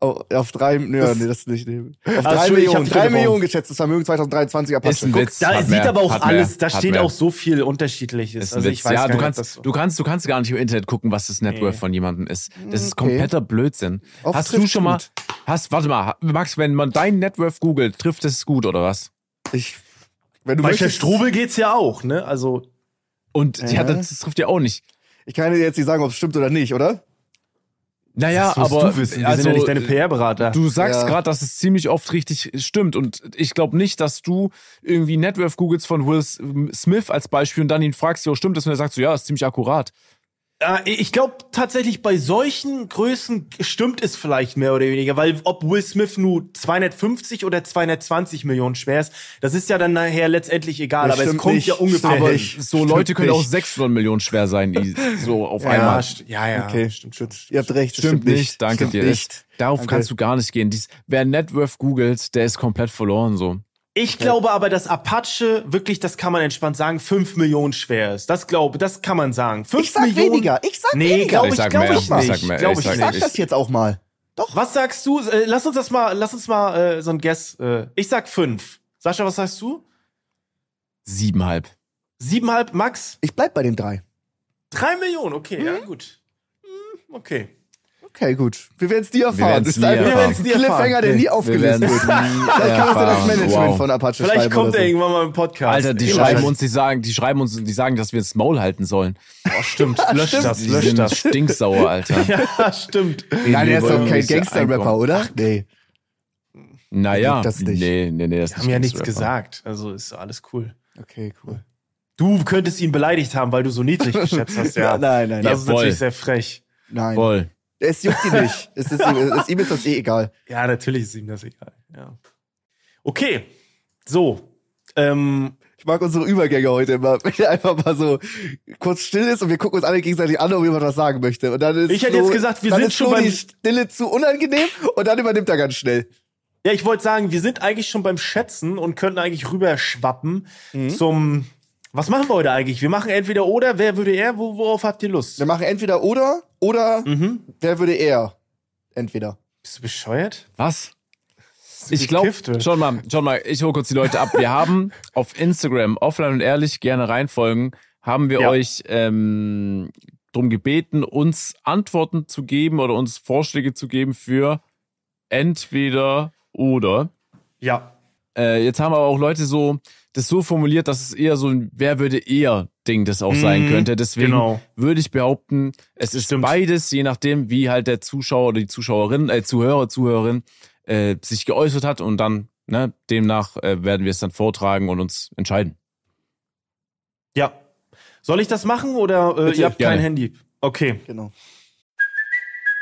Oh, auf drei, nö, Das- nee, das nicht. Nee. Auf Ah, drei Entschuldigung, ich hab Millionen, dich drei. Millionen geschätztes Vermögen 2023 Apache. Ist ein Guck, Witz. da Hat sieht mehr, aber auch alles, mehr, da steht mehr. auch so viel Unterschiedliches. Also ich weiß ja, gar du kannst, das so. du kannst, du kannst gar nicht im Internet gucken, was das Networth Nee. von jemandem ist. Das ist Okay. kompletter Blödsinn. Oft hast du schon mal, gut. hast, warte mal, Max, wenn man dein Networth googelt, trifft es gut oder was? Ich, wenn du Bei möchtest, Strobel geht's ja auch, ne? Also, Und ja, Ja. das, das trifft ja auch nicht. ich kann dir jetzt nicht sagen, ob es stimmt oder nicht, oder? Naja, aber du wissen. Wir also, sind ja nicht deine PR-Berater. Du sagst Ja. gerade, dass es ziemlich oft richtig stimmt und ich glaube nicht, dass du irgendwie Networth googelst von Will Smith als Beispiel und dann ihn fragst, jo, stimmt das? Und er sagt so, ja, ist ziemlich akkurat. Äh, ich glaube tatsächlich bei solchen Größen stimmt es vielleicht mehr oder weniger, weil ob Will Smith nur 250 oder 220 Millionen schwer ist, das ist ja dann nachher letztendlich egal, Das aber es stimmt kommt nicht. ja ungefähr Aber hin. So Stimmt Leute können auch nicht. 600 Millionen schwer sein, die so auf ja, einmal. ja, ja, Okay, stimmt schon. Ihr habt recht, das Stimmt, nicht, danke stimmt dir. Nicht. Darauf Danke. kannst du gar nicht gehen. Dies, wer Networth googelt, der ist komplett verloren so. Ich glaube aber, dass Apache wirklich, das kann man entspannt sagen, 5 Millionen schwer ist. Das glaube, das kann man sagen. 5 Ich sag Millionen. weniger, ich sag Nee, weniger. glaube Ich ich, sag glaube mehr, ich ich sag mehr, Glaube ich ich sag- Ich sag das jetzt auch mal. Was sagst du? Äh, lass uns das mal, lass uns mal äh, so ein Guess. Äh, ich sag 5. Sascha, was sagst du? Siebenhalb. Siebenhalb, Max? Ich bleib bei den drei. Drei Millionen, okay, Mhm. ja, gut. Hm, Okay. Okay, gut. Wir werden es nie erfahren. werden's Das ist nie erfahren. ein Cliffhanger, der nie aufgelöst wird. kannst du das. Management Wow. von Apache Vielleicht schreiben kommt er so. irgendwann mal im Podcast. Alter, die Ey, schreiben uns, die sagen, die schreiben uns, die sagen, dass wir ins Maul halten sollen. Oh, stimmt. (laughs) Lösch das, Die lösch sind das. stinksauer, Alter. (laughs) Ja, stimmt. Nein, er ist doch kein Gangster-Rapper, oder? Nee. Naja, Das nicht. nee, nee, nee, das Wir haben ja nichts gesagt, also ist alles cool. Okay, cool. Du könntest ihn beleidigt haben, weil du so niedrig (laughs) geschätzt hast, ja. Nein, nein, Das nein. ist voll. natürlich sehr frech. nein. Voll. Es juckt ihn nicht. (laughs) Es ist, ihm- es, ihm ist das eh egal. Ja, natürlich ist ihm das egal. Ja. Okay, so. Ähm, Ich mag unsere Übergänge heute immer. (laughs) Wenn er einfach mal so kurz still ist und wir gucken uns alle gegenseitig an, ob jemand was sagen möchte. Und dann ist Ich hätte Flo- jetzt gesagt, wir sind schon Flo beim- die Stille zu unangenehm und dann übernimmt er ganz schnell. ja, ich wollte sagen, wir sind eigentlich schon beim Schätzen und könnten eigentlich rüberschwappen Mhm. zum. Was machen wir heute eigentlich? Wir machen entweder oder, wer würde er, wo, worauf habt ihr Lust? Wir machen entweder oder oder Mhm. wer würde er? Entweder. Bist du bescheuert? Was? Ich glaube, schon mal, schon mal, ich hole kurz die Leute ab. Wir haben auf Instagram, offline und ehrlich, gerne reinfolgen, haben wir Ja. euch ähm, darum gebeten, uns Antworten zu geben oder uns Vorschläge zu geben für entweder oder. Ja. Äh, jetzt haben aber auch Leute so das so formuliert, dass es eher so ein Wer würde eher Ding das auch sein Mhm, könnte. Deswegen genau. würde ich behaupten, es ist Stimmt. beides, je nachdem, wie halt der Zuschauer oder die Zuschauerin, äh, Zuhörer, Zuhörerin äh, sich geäußert hat und dann, ne, demnach äh, werden wir es dann vortragen und uns entscheiden. Ja. Soll ich das machen oder äh, Bitte, ihr habt gerne. kein Handy? Okay. Genau.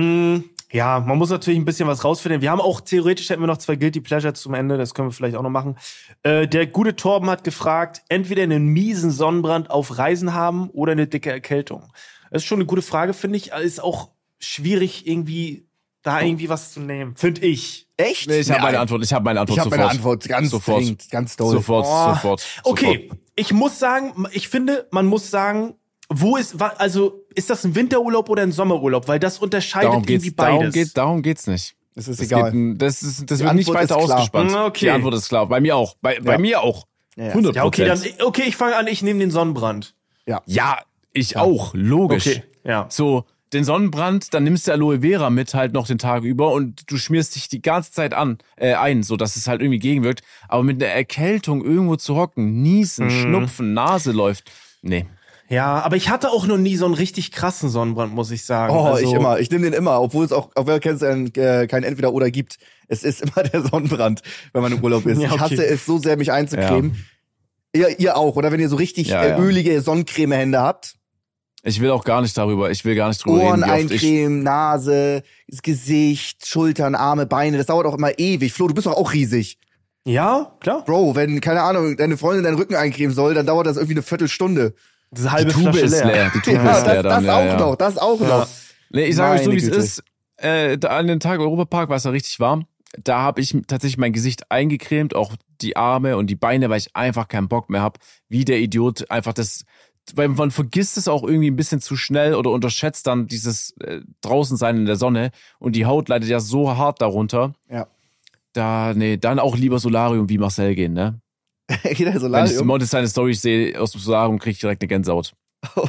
Mm, ja, man muss natürlich ein bisschen was rausfinden. Wir haben auch theoretisch hätten wir noch zwei Guilty Pleasure zum Ende, das können wir vielleicht auch noch machen. Äh, der gute Torben hat gefragt, entweder einen miesen Sonnenbrand auf Reisen haben oder eine dicke Erkältung. Das ist schon eine gute Frage, finde ich. Ist auch schwierig irgendwie da irgendwie was zu nehmen, finde ich. Echt? Nee, ich habe meine Antwort, ich habe meine Antwort Ich habe sofort. meine Antwort ganz Sofort. dringend, ganz doll. Sofort, Oh. sofort. Okay, Sofort. ich muss sagen, ich finde, man muss sagen, wo ist, also ist das ein Winterurlaub oder ein Sommerurlaub? Weil das unterscheidet Darum irgendwie geht's, darum, beides. geht, darum geht's nicht. Es ist Das, egal. geht, das, ist, das Die wird nicht weiter ausgespannt. Mm, okay. Die Antwort ist klar. Bei mir auch. Bei, bei Ja. mir auch. Ja, ja. 100 ja, okay, dann, okay, ich fange an, ich nehme den Sonnenbrand. Ja, ich auch. Logisch. Okay, ja. So, den Sonnenbrand, dann nimmst du Aloe Vera mit halt noch den Tag über und du schmierst dich die ganze Zeit an, äh, ein, so dass es halt irgendwie gegenwirkt. Aber mit einer Erkältung irgendwo zu hocken, niesen, Mhm. schnupfen, Nase läuft. Nee. Ja, aber ich hatte auch noch nie so einen richtig krassen Sonnenbrand, muss ich sagen. Oh, also, ich immer. Ich nehme den immer, obwohl es auch, auch wenn es ein, äh, kein Entweder-Oder gibt. Es ist immer (laughs) der Sonnenbrand, wenn man im Urlaub ist. (laughs) Ja, Ich okay. hasse es so sehr, mich einzucremen. Ihr, ihr auch, oder wenn ihr so richtig Ja, äh, ja. ölige Sonnencreme-Hände habt. Ich will auch gar nicht darüber, ich will gar nicht drüber Ohren reden, ich, eincremen, Nase, Gesicht, Schultern, Arme, Beine. Das dauert auch immer ewig. Flo, du bist doch auch riesig. Ja, klar. Bro, wenn, keine Ahnung, deine Freundin deinen Rücken eincremen soll, dann dauert das irgendwie eine Viertelstunde. Das ist die halbe Tube Flasche ist leer. leer. Die Tube Ja, ist leer das, dann, das ja, auch ja. noch, das auch Ja. noch. Nee, ich sage euch so, wie es ist. Äh, da an dem Tag Europapark war es ja richtig warm. Da habe ich tatsächlich mein Gesicht eingecremt, auch die Arme und die Beine, weil ich einfach keinen Bock mehr hab. Wie der Idiot einfach das, weil man vergisst es auch irgendwie ein bisschen zu schnell oder unterschätzt dann dieses äh, draußen sein in der Sonne und die Haut leidet ja so hart darunter. Ja. Da, nee, dann auch lieber Solarium wie Marcel gehen, ne? (laughs) Jeder Wenn ich Solarium. Montes seine Storys sehe aus dem Solarium, kriege ich direkt eine Gänsehaut.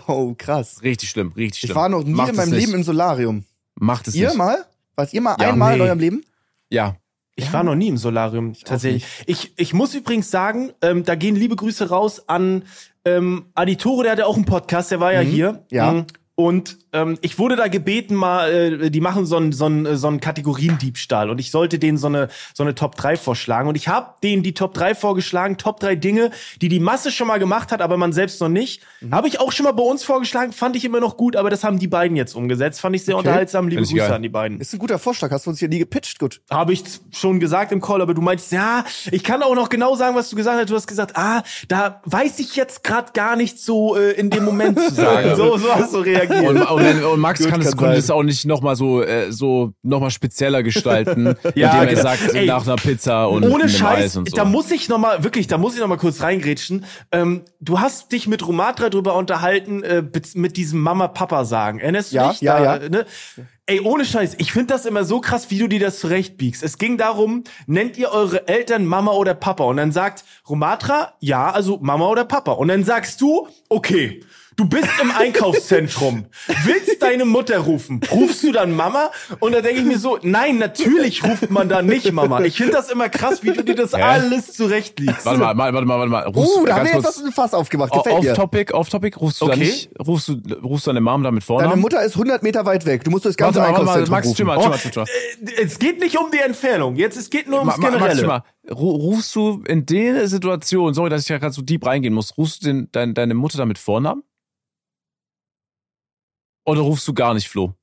Oh, krass. Richtig schlimm, richtig schlimm. Ich war noch nie Macht in meinem. Leben im Solarium. Macht es Ihr nicht. mal? Wart ihr mal Ja, einmal in nee. eurem Leben? Ja. Ich war noch nie im Solarium, tatsächlich. Ich, ich muss übrigens sagen, ähm, da gehen liebe Grüße raus an ähm, Aditore, der hatte auch einen Podcast, der war ja hier. ja. Mhm. Und ähm, ich wurde da gebeten, mal, äh, die machen so einen so einen, so einen Kategoriendiebstahl und ich sollte denen so eine so eine Top 3 vorschlagen und ich habe denen die Top 3 vorgeschlagen, Top 3 Dinge, die die Masse schon mal gemacht hat, aber man selbst noch nicht. Mhm. Habe ich auch schon mal bei uns vorgeschlagen, fand ich immer noch gut, aber das haben die beiden jetzt umgesetzt, fand ich sehr Okay. unterhaltsam. Liebe Grüße geil. an die beiden. Ist ein guter Vorschlag. Hast du uns hier nie gepitcht? Gut. Habe ich schon gesagt im Call, aber du meintest, ja, ich kann auch noch genau sagen, was du gesagt hast. Du hast gesagt, ah, da weiß ich jetzt gerade gar nicht so äh, in dem Moment zu (laughs) sagen. so, so hast du reagiert. (laughs) Und, und, wenn- und Max (laughs) Gut, kann es kann es auch nicht nochmal so, äh, so nochmal spezieller gestalten, (laughs) Ja, indem er genau. sagt, Ey, nach einer Pizza und Ohne Scheiß, Eis und so. da muss ich noch mal wirklich, da muss ich noch mal kurz reingrätschen. Ähm, du hast dich mit Romatra drüber unterhalten, äh, mit- mit diesem Mama-Papa sagen. Erinnerst du Ja, dich? ja, da, ja. Ne? Ey, ohne Scheiß, ich finde das immer so krass, wie du dir das zurechtbiegst. Es ging darum, nennt ihr eure Eltern Mama oder Papa? Und dann sagt Romatra, ja, also Mama oder Papa. Und dann sagst du, okay. Du bist im Einkaufszentrum, willst deine Mutter rufen, rufst du dann Mama? Und da denke ich mir so, nein, natürlich ruft man da nicht Mama. Ich finde das immer krass, wie du dir das alles zurechtliegst. Warte mal, mal, warte mal, warte mal. Rufst, Uh, da haben wir jetzt ein Fass aufgemacht. o- Gefällt off. Topic, off Topic, rufst du da Okay. nicht, rufst du, rufst du deine Mom damit vorne? Deine Mutter ist 100 Meter weit weg. Du musst das warte ganze mal, warte mal, Einkaufszentrum Max, rufen. chill mal, chill mal, chill mal. Äh, Es geht nicht um die Entfernung. Jetzt, es geht nur ums Ma- Max, Generelle. mal. Ru- Rufst du in der Situation, sorry, dass ich ja gerade so deep reingehen muss, rufst du den, dein, deine Mutter damit Vornamen? Oder rufst du gar nicht, Flo?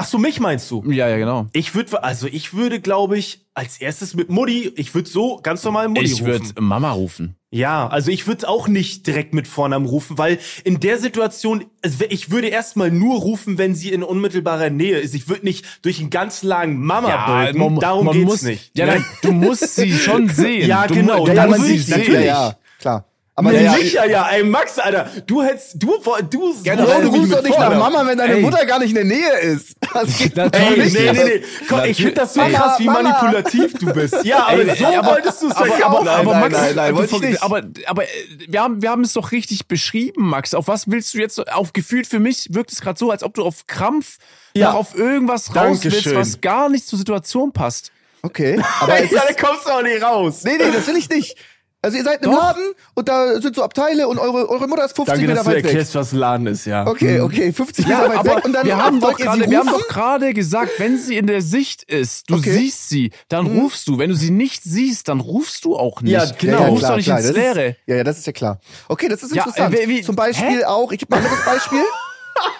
Ach so, mich meinst du? Ja, ja, genau. Ich würde, also ich würde, glaube ich, als erstes mit Mutti, ich würde so ganz normal Mutti Ich rufen. würde Mama rufen. Ja, also ich würde auch nicht direkt mit Vornamen rufen, weil in der Situation, wär- ich würde erstmal nur rufen, wenn sie in unmittelbarer Nähe ist. Ich würde nicht durch einen ganz langen Mama beugen. man- Darum man geht's muss, nicht. Ja, Ne? nein, du musst sie schon (laughs) sehen. Ja, du, genau, Du ja, musst man sie sieht sehen. natürlich. Ja, ja, klar. Aber Nee, ja, sicher, ja, ey, Max, Alter, du hättest, du, du, Generell Bro, du rufst doch nicht nach. Mama, wenn deine Ey. Mutter gar nicht in der Nähe ist. Das geht Ey, Natürlich nee, nicht. nee, nee. Komm, ich finde das so Mama, krass, wie Mama. manipulativ du bist. Ja, aber Ey, so aber- wolltest du es aber, verkaufen. aber, aber Nein, Max, nein, nein, wollte ich nicht. aber, aber äh, wir haben, wir haben es doch richtig beschrieben, Max. Auf was willst du jetzt, auf gefühlt für mich wirkt es gerade so, als ob du auf Krampf Ja. noch auf irgendwas raus willst, was gar nicht zur Situation passt. Okay, (laughs) aber ja, da kommst du auch nicht raus. nee, nee, das will ich nicht. Also ihr seid im Doch. Laden und da sind so Abteile und eure, eure Mutter ist 50 Danke, Meter dass du weit weg. erklärst, was Laden ist, ja. Okay, okay, 50 Meter Ja, weit aber weg und dann wir haben doch gerade, wir haben doch gerade gesagt, wenn sie in der Sicht ist, du Okay. Siehst sie, dann rufst du. Wenn du sie nicht siehst, dann rufst du auch nicht. Ja, genau. Du rufst klar, doch nicht klar, ins Leere. Ist, ja, ja, das ist ja klar. Okay, das ist Ja, interessant. äh, wie- wie- zum Beispiel hä? auch, ich gebe mal ein anderes Beispiel.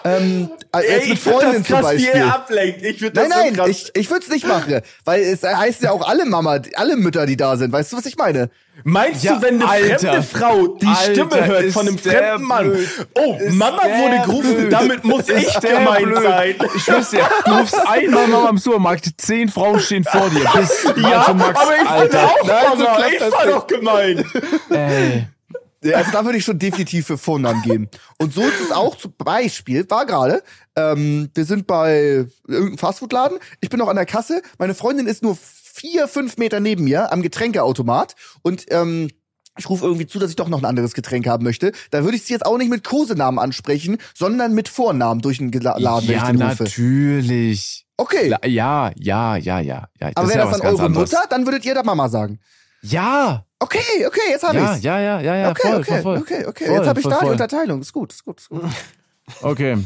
Ähm, äh, jetzt Ey, mit Freundin das zum krass, wie Beispiel. er ablenkt. Ich finde das Nein, nein, so krass. ich, ich würde es nicht machen, weil es heißt ja auch alle Mama, alle Mütter, die da sind. Weißt du, was ich meine? Meinst Ja, du, wenn eine Alter. fremde Frau die Alter, Stimme hört ist von einem fremden Mann? blöd. Oh, Mama der wurde gerufen, blöd. damit muss ich Ist der gemeint blöd. sein. Ich schwör's dir, du rufst einmal Mama im Supermarkt, zehn Frauen stehen vor dir. Bis, Ja, also Max, aber ich bin Alter. auch Nein, so Mama. klappt ich war doch gemein. Ey. Ja, Also da würde ich schon definitiv für Vornamen gehen. Und so ist es auch zum Beispiel, war gerade, ähm, wir sind bei irgendeinem Fastfood-Laden, ich bin noch an der Kasse, meine Freundin ist nur vier, fünf Meter neben mir am Getränkeautomat und ähm, ich rufe irgendwie zu, dass ich doch noch ein anderes Getränk haben möchte. Da würde ich sie jetzt auch nicht mit Kosenamen ansprechen, sondern mit Vornamen durch den Laden, wenn ich Ja, den rufe. natürlich. Okay, Ja, ja, ja, ja, ja. ja aber wäre ja das dann eure. Mutter, dann würdet ihr da Mama sagen. Ja, Okay, okay, jetzt habe Ja, ich's. ja, ja, ja, ja, okay, voll, okay, voll, voll. okay, okay. Voll, jetzt habe ich voll, da die. Unterteilung. Ist gut, ist gut, ist gut. Okay.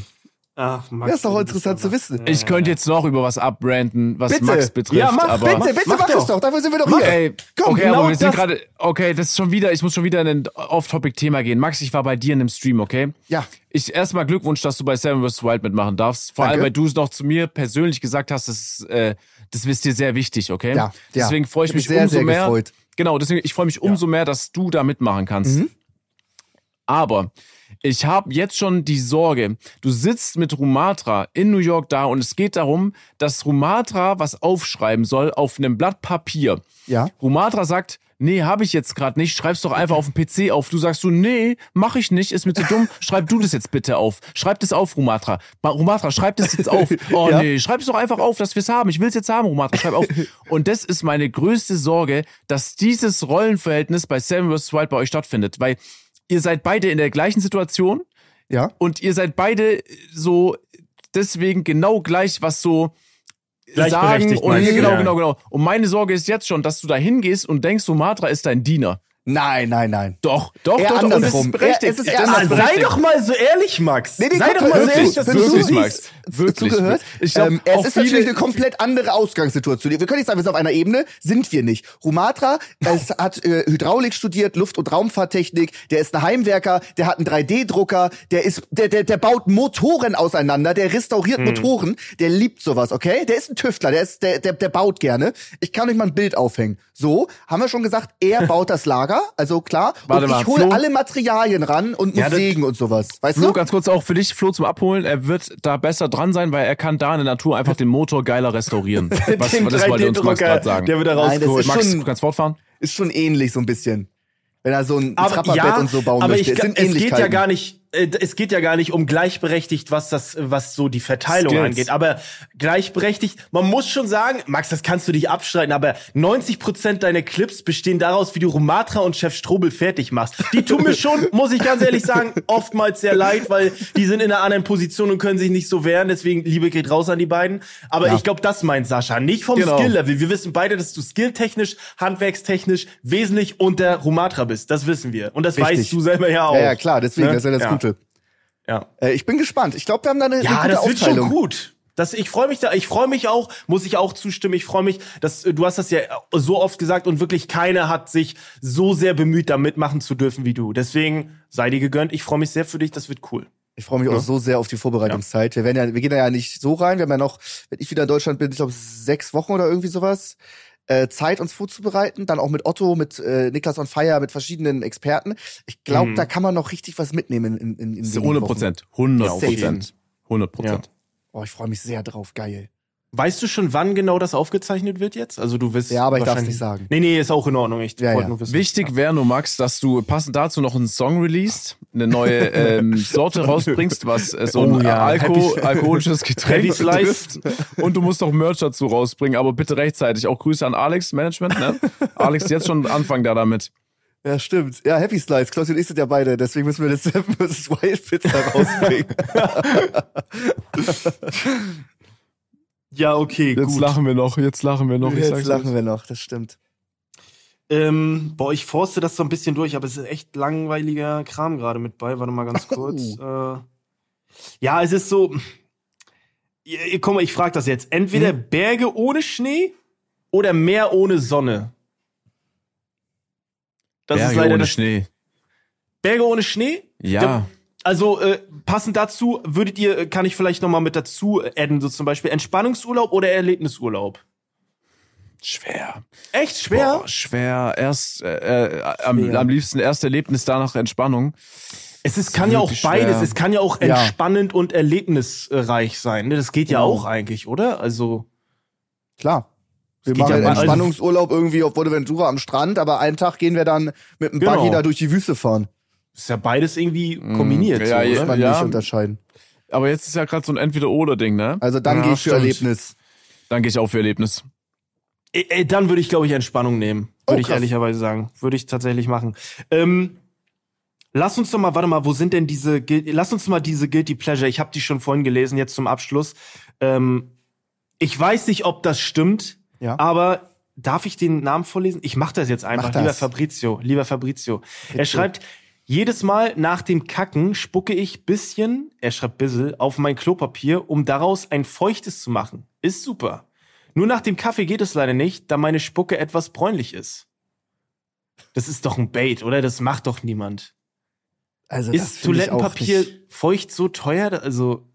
Ach, Max, Ja, ist doch interessant zu wissen. Ich könnte jetzt noch über was abbranden, was Bitte. Max betrifft, Ja, mach, aber Bitte, bitte, mach mach, es doch. Dafür sind wir doch Mach, hier. ey, Komm, okay, genau aber wir sind das- gerade, okay, das ist schon wieder, ich muss schon wieder in ein Off-Topic-Thema gehen. Max, ich war bei dir in einem Stream, okay? Ja. Ich erstmal Glückwunsch, dass du bei Seven vs. Wild mitmachen darfst. Vor Danke. allem, weil du es noch zu mir persönlich gesagt hast, das, ist, äh, das ist dir sehr wichtig, okay? Ja, ja. Deswegen freue ich Ich mich sehr, umso sehr mehr. gefreut. Genau, deswegen ich freue mich umso mehr, dass du da mitmachen kannst. Mhm. Aber ich habe jetzt schon die Sorge, du sitzt mit Rumatra in New York da und es geht darum, dass Rumatra was aufschreiben soll auf einem Blatt Papier. Ja. Rumatra sagt, nee, habe ich jetzt gerade nicht, schreib's doch einfach auf dem PC auf. Du sagst so, nee, mach ich nicht, ist mir zu dumm, schreib du das jetzt bitte auf. Schreib das auf, Rumatra. Ma- Rumatra, schreib das jetzt auf. (laughs) Oh Ja. nee, schreib es doch einfach auf, dass wir's haben. Ich will's jetzt haben, Rumatra, schreib auf. Und das ist meine größte Sorge, dass dieses Rollenverhältnis bei Seven vs. Wild bei euch stattfindet, weil ihr seid beide in der gleichen Situation Ja. und ihr seid beide so deswegen genau gleich, was so sagen und genau, genau, genau. Und meine Sorge ist jetzt schon, dass du da hingehst und denkst, Sumatra ist dein Diener. Nein, nein, nein. Doch, doch, Eher doch, doch. Andersrum. ist berechtigt. Eher- es ist eher Das andersrum. sei berechtigt. doch mal so ehrlich, Max. Nee, nee, sei doch mal so ehrlich, dass wenn du siehst, siehst. Wirklich. Zugehört? Ich glaub, ähm, es ist viele- natürlich eine komplett andere Ausgangssituation. Wir können nicht sagen, wir sind auf einer Ebene, sind wir nicht. Rumatra es (laughs) hat äh, Hydraulik studiert, Luft- und Raumfahrttechnik, der ist ein Heimwerker, der hat einen 3D-Drucker, der ist, der, der, der baut Motoren auseinander, der restauriert Hm. Motoren, der liebt sowas, okay? Der ist ein Tüftler, der ist, der, der, der baut gerne. Ich kann euch mal ein Bild aufhängen. So, haben wir schon gesagt, er (laughs) baut das Lager, also klar. Warte und mal, ich hole alle Materialien ran und muss Ja, sägen und sowas. Weißt Flo, du? ganz kurz auch für dich, Flo zum Abholen. Er wird da besser dran sein, weil er kann da in der Natur einfach den Motor geiler restaurieren. (laughs) Was, Den das wollte uns Max 3D-Drucker, gerade sagen. der wird da rausgeholt. ist Max, schon- du kannst fortfahren? Ist schon ähnlich so ein bisschen. Wenn er so ein aber Trapperbett ja, und so bauen aber möchte. ich, es sind es geht ja gar nicht, es geht ja gar nicht um gleichberechtigt, was das, was so die Verteilung Skills. angeht. Aber gleichberechtigt, man muss schon sagen, Max, das kannst du dich abstreiten, aber 90 Prozent deiner Clips bestehen daraus, wie du Rumatra und Chef Strobel fertig machst. Die tun mir schon, (laughs) muss ich ganz ehrlich sagen, oftmals sehr leid, weil die sind in einer anderen Position und können sich nicht so wehren. Deswegen Liebe geht raus an die beiden. Aber ich glaube, das meint Sascha, nicht vom Genau. Skill-Level. Wir wissen beide, dass du skilltechnisch, handwerkstechnisch wesentlich unter Rumatra bist. Das wissen wir. Und das Richtig. weißt du selber ja auch. Ja, ja, klar, deswegen, Ne? das ist ja das Ja. Gute. Ja, Äh, ich bin gespannt. Ich glaube, wir haben da eine, eine ja gute das wird schon Aufteilung. gut. Das, ich freue mich da, ich freue mich auch, muss ich auch zustimmen, ich freue mich, dass äh, du hast das ja so oft gesagt und wirklich keiner hat sich so sehr bemüht, da mitmachen zu dürfen wie du. Deswegen sei dir gegönnt. Ich freue mich sehr für dich, das wird cool. Ich freue mich auch so sehr auf die Vorbereitungszeit. Wir werden ja, wir gehen ja nicht so rein. Wir haben ja noch, wenn ich wieder in Deutschland bin, ich glaube sechs Wochen oder irgendwie sowas. Äh, Zeit, uns vorzubereiten, dann auch mit Otto, mit äh, Niklas on Fire, mit verschiedenen Experten. Ich glaube, Mhm. da kann man noch richtig was mitnehmen in, in, in wenigen 100 Wochen. Prozent. 100 Safe. Prozent. 100 Prozent. Oh, ich freue mich sehr drauf. Geil. Weißt du schon, wann genau das aufgezeichnet wird jetzt? Also du wirst Ja, aber ich wahrscheinlich- nicht sagen. Nee, nee, ist auch in Ordnung. Ich Ja, wollte ja. nur wissen. Wichtig wäre nur, Max, dass du passend dazu noch einen Song released, eine neue ähm, (laughs) Sorte rausbringst, was äh, so Oh ein ja, Alko alkoholisches Getränk trifft. Und du musst noch Merch dazu rausbringen, aber bitte rechtzeitig. Auch Grüße an Alex Management. Ne? Alex, jetzt schon anfangen da damit. Ja, stimmt. Ja, Happy Slice. Klausi und ich sind ja beide, deswegen müssen wir das (laughs) das Wild Pizza rausbringen. (laughs) Ja, okay, Jetzt gut. lachen wir noch, jetzt lachen wir noch. Jetzt lachen euch. wir noch, das stimmt. Ähm, boah, ich forste das so ein bisschen durch, aber es ist echt langweiliger Kram gerade mit bei. Warte mal ganz kurz. äh, ja, es ist so. Guck mal, ich frage das jetzt. Entweder Hm? Berge ohne Schnee oder Meer ohne Sonne. Das Berge ist leider ohne das. Schnee. Berge ohne Schnee? Ja. Der- Also äh, passend dazu würdet ihr, äh, kann ich vielleicht noch mal mit dazu adden, so zum Beispiel Entspannungsurlaub oder Erlebnisurlaub. Schwer. Echt schwer? Boah, schwer. Erst äh, äh, am, am liebsten erst Erlebnis, danach Entspannung. Es ist, kann ja auch beides. schwer. Es kann ja auch Ja. entspannend und erlebnisreich sein. ne? Das geht ja Genau. auch eigentlich, oder? Also Klar. Wir machen ja also- Entspannungsurlaub irgendwie auf Fuerteventura am Strand, aber einen Tag gehen wir dann mit dem Genau. Buggy da durch die Wüste fahren. Ist ja beides irgendwie kombiniert. ja, so, ja, man Ja. nicht unterscheiden. Aber jetzt ist ja gerade so ein Entweder-Oder-Ding, ne? Also dann Ja, gehe ich für. Erlebnis. Dann gehe ich auch für Erlebnis. Äh, äh, Dann würde ich, glaube ich, Entspannung nehmen. Würde Oh, ich ehrlicherweise sagen. Würde ich tatsächlich machen. Ähm, lass uns doch mal, warte mal, wo sind denn diese, lass uns mal diese Guilty Pleasure, ich habe die schon vorhin gelesen, jetzt zum Abschluss. Ähm, ich weiß nicht, ob das stimmt, Ja. aber darf ich den Namen vorlesen? Ich mache das jetzt einfach, Mach das. lieber Fabrizio, lieber Fabrizio. Er schreibt, jedes Mal nach dem Kacken spucke ich bisschen, er schreibt bissel, auf mein Klopapier, um daraus ein feuchtes zu machen. Ist super. Nur nach dem Kaffee geht es leider nicht, da meine Spucke etwas bräunlich ist. Das ist doch ein Bait, oder? Das macht doch niemand. Also Ist Toilettenpapier feucht so teuer? Also,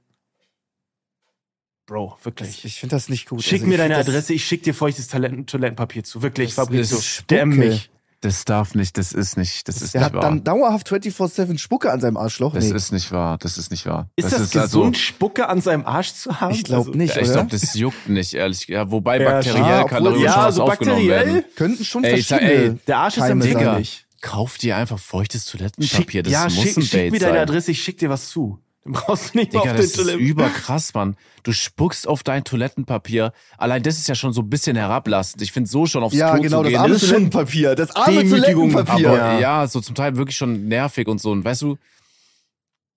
Bro, wirklich. ich finde das nicht gut. Schick Also mir deine Adresse, ich schick dir feuchtes Toiletten Toilettenpapier zu. Wirklich, Fabrizio. Spucke. mich. Das darf nicht, das ist nicht, das ist Der nicht hat wahr. dann dauerhaft 24-7 Spucke an seinem Arschloch. das Nee, ist nicht wahr, das ist nicht wahr. Ist das, also- gesund, Spucke an seinem Arsch zu haben? ich glaube Also, nicht, Ja, ich glaube, das juckt nicht, ehrlich. Ja, wobei Ja, bakteriell ah, kann darüber ja, schon was so aufgenommen bakteriell werden. Könnten schon Ey, verschiedene. ey, Der Arsch ist Keime sein. empfindlich. Kauf dir einfach feuchtes Schick, Toilettenpapier, das ja, muss schick, ein schick Date mir deine sein. Adresse, ich schick dir was zu. Dann (laughs) brauchst du nicht mehr Digga, auf das den ist Toiletten. überkrass, Mann. Du spuckst auf dein Toilettenpapier. Allein das ist ja schon so ein bisschen herablassend. Ich finde so schon aufs Ja, Klo genau, zu das gehen. arme das ist schon Toilettenpapier. Das arme Demütigung, Toilettenpapier. aber Ja. ja. so zum Teil wirklich schon nervig und so. Und weißt du,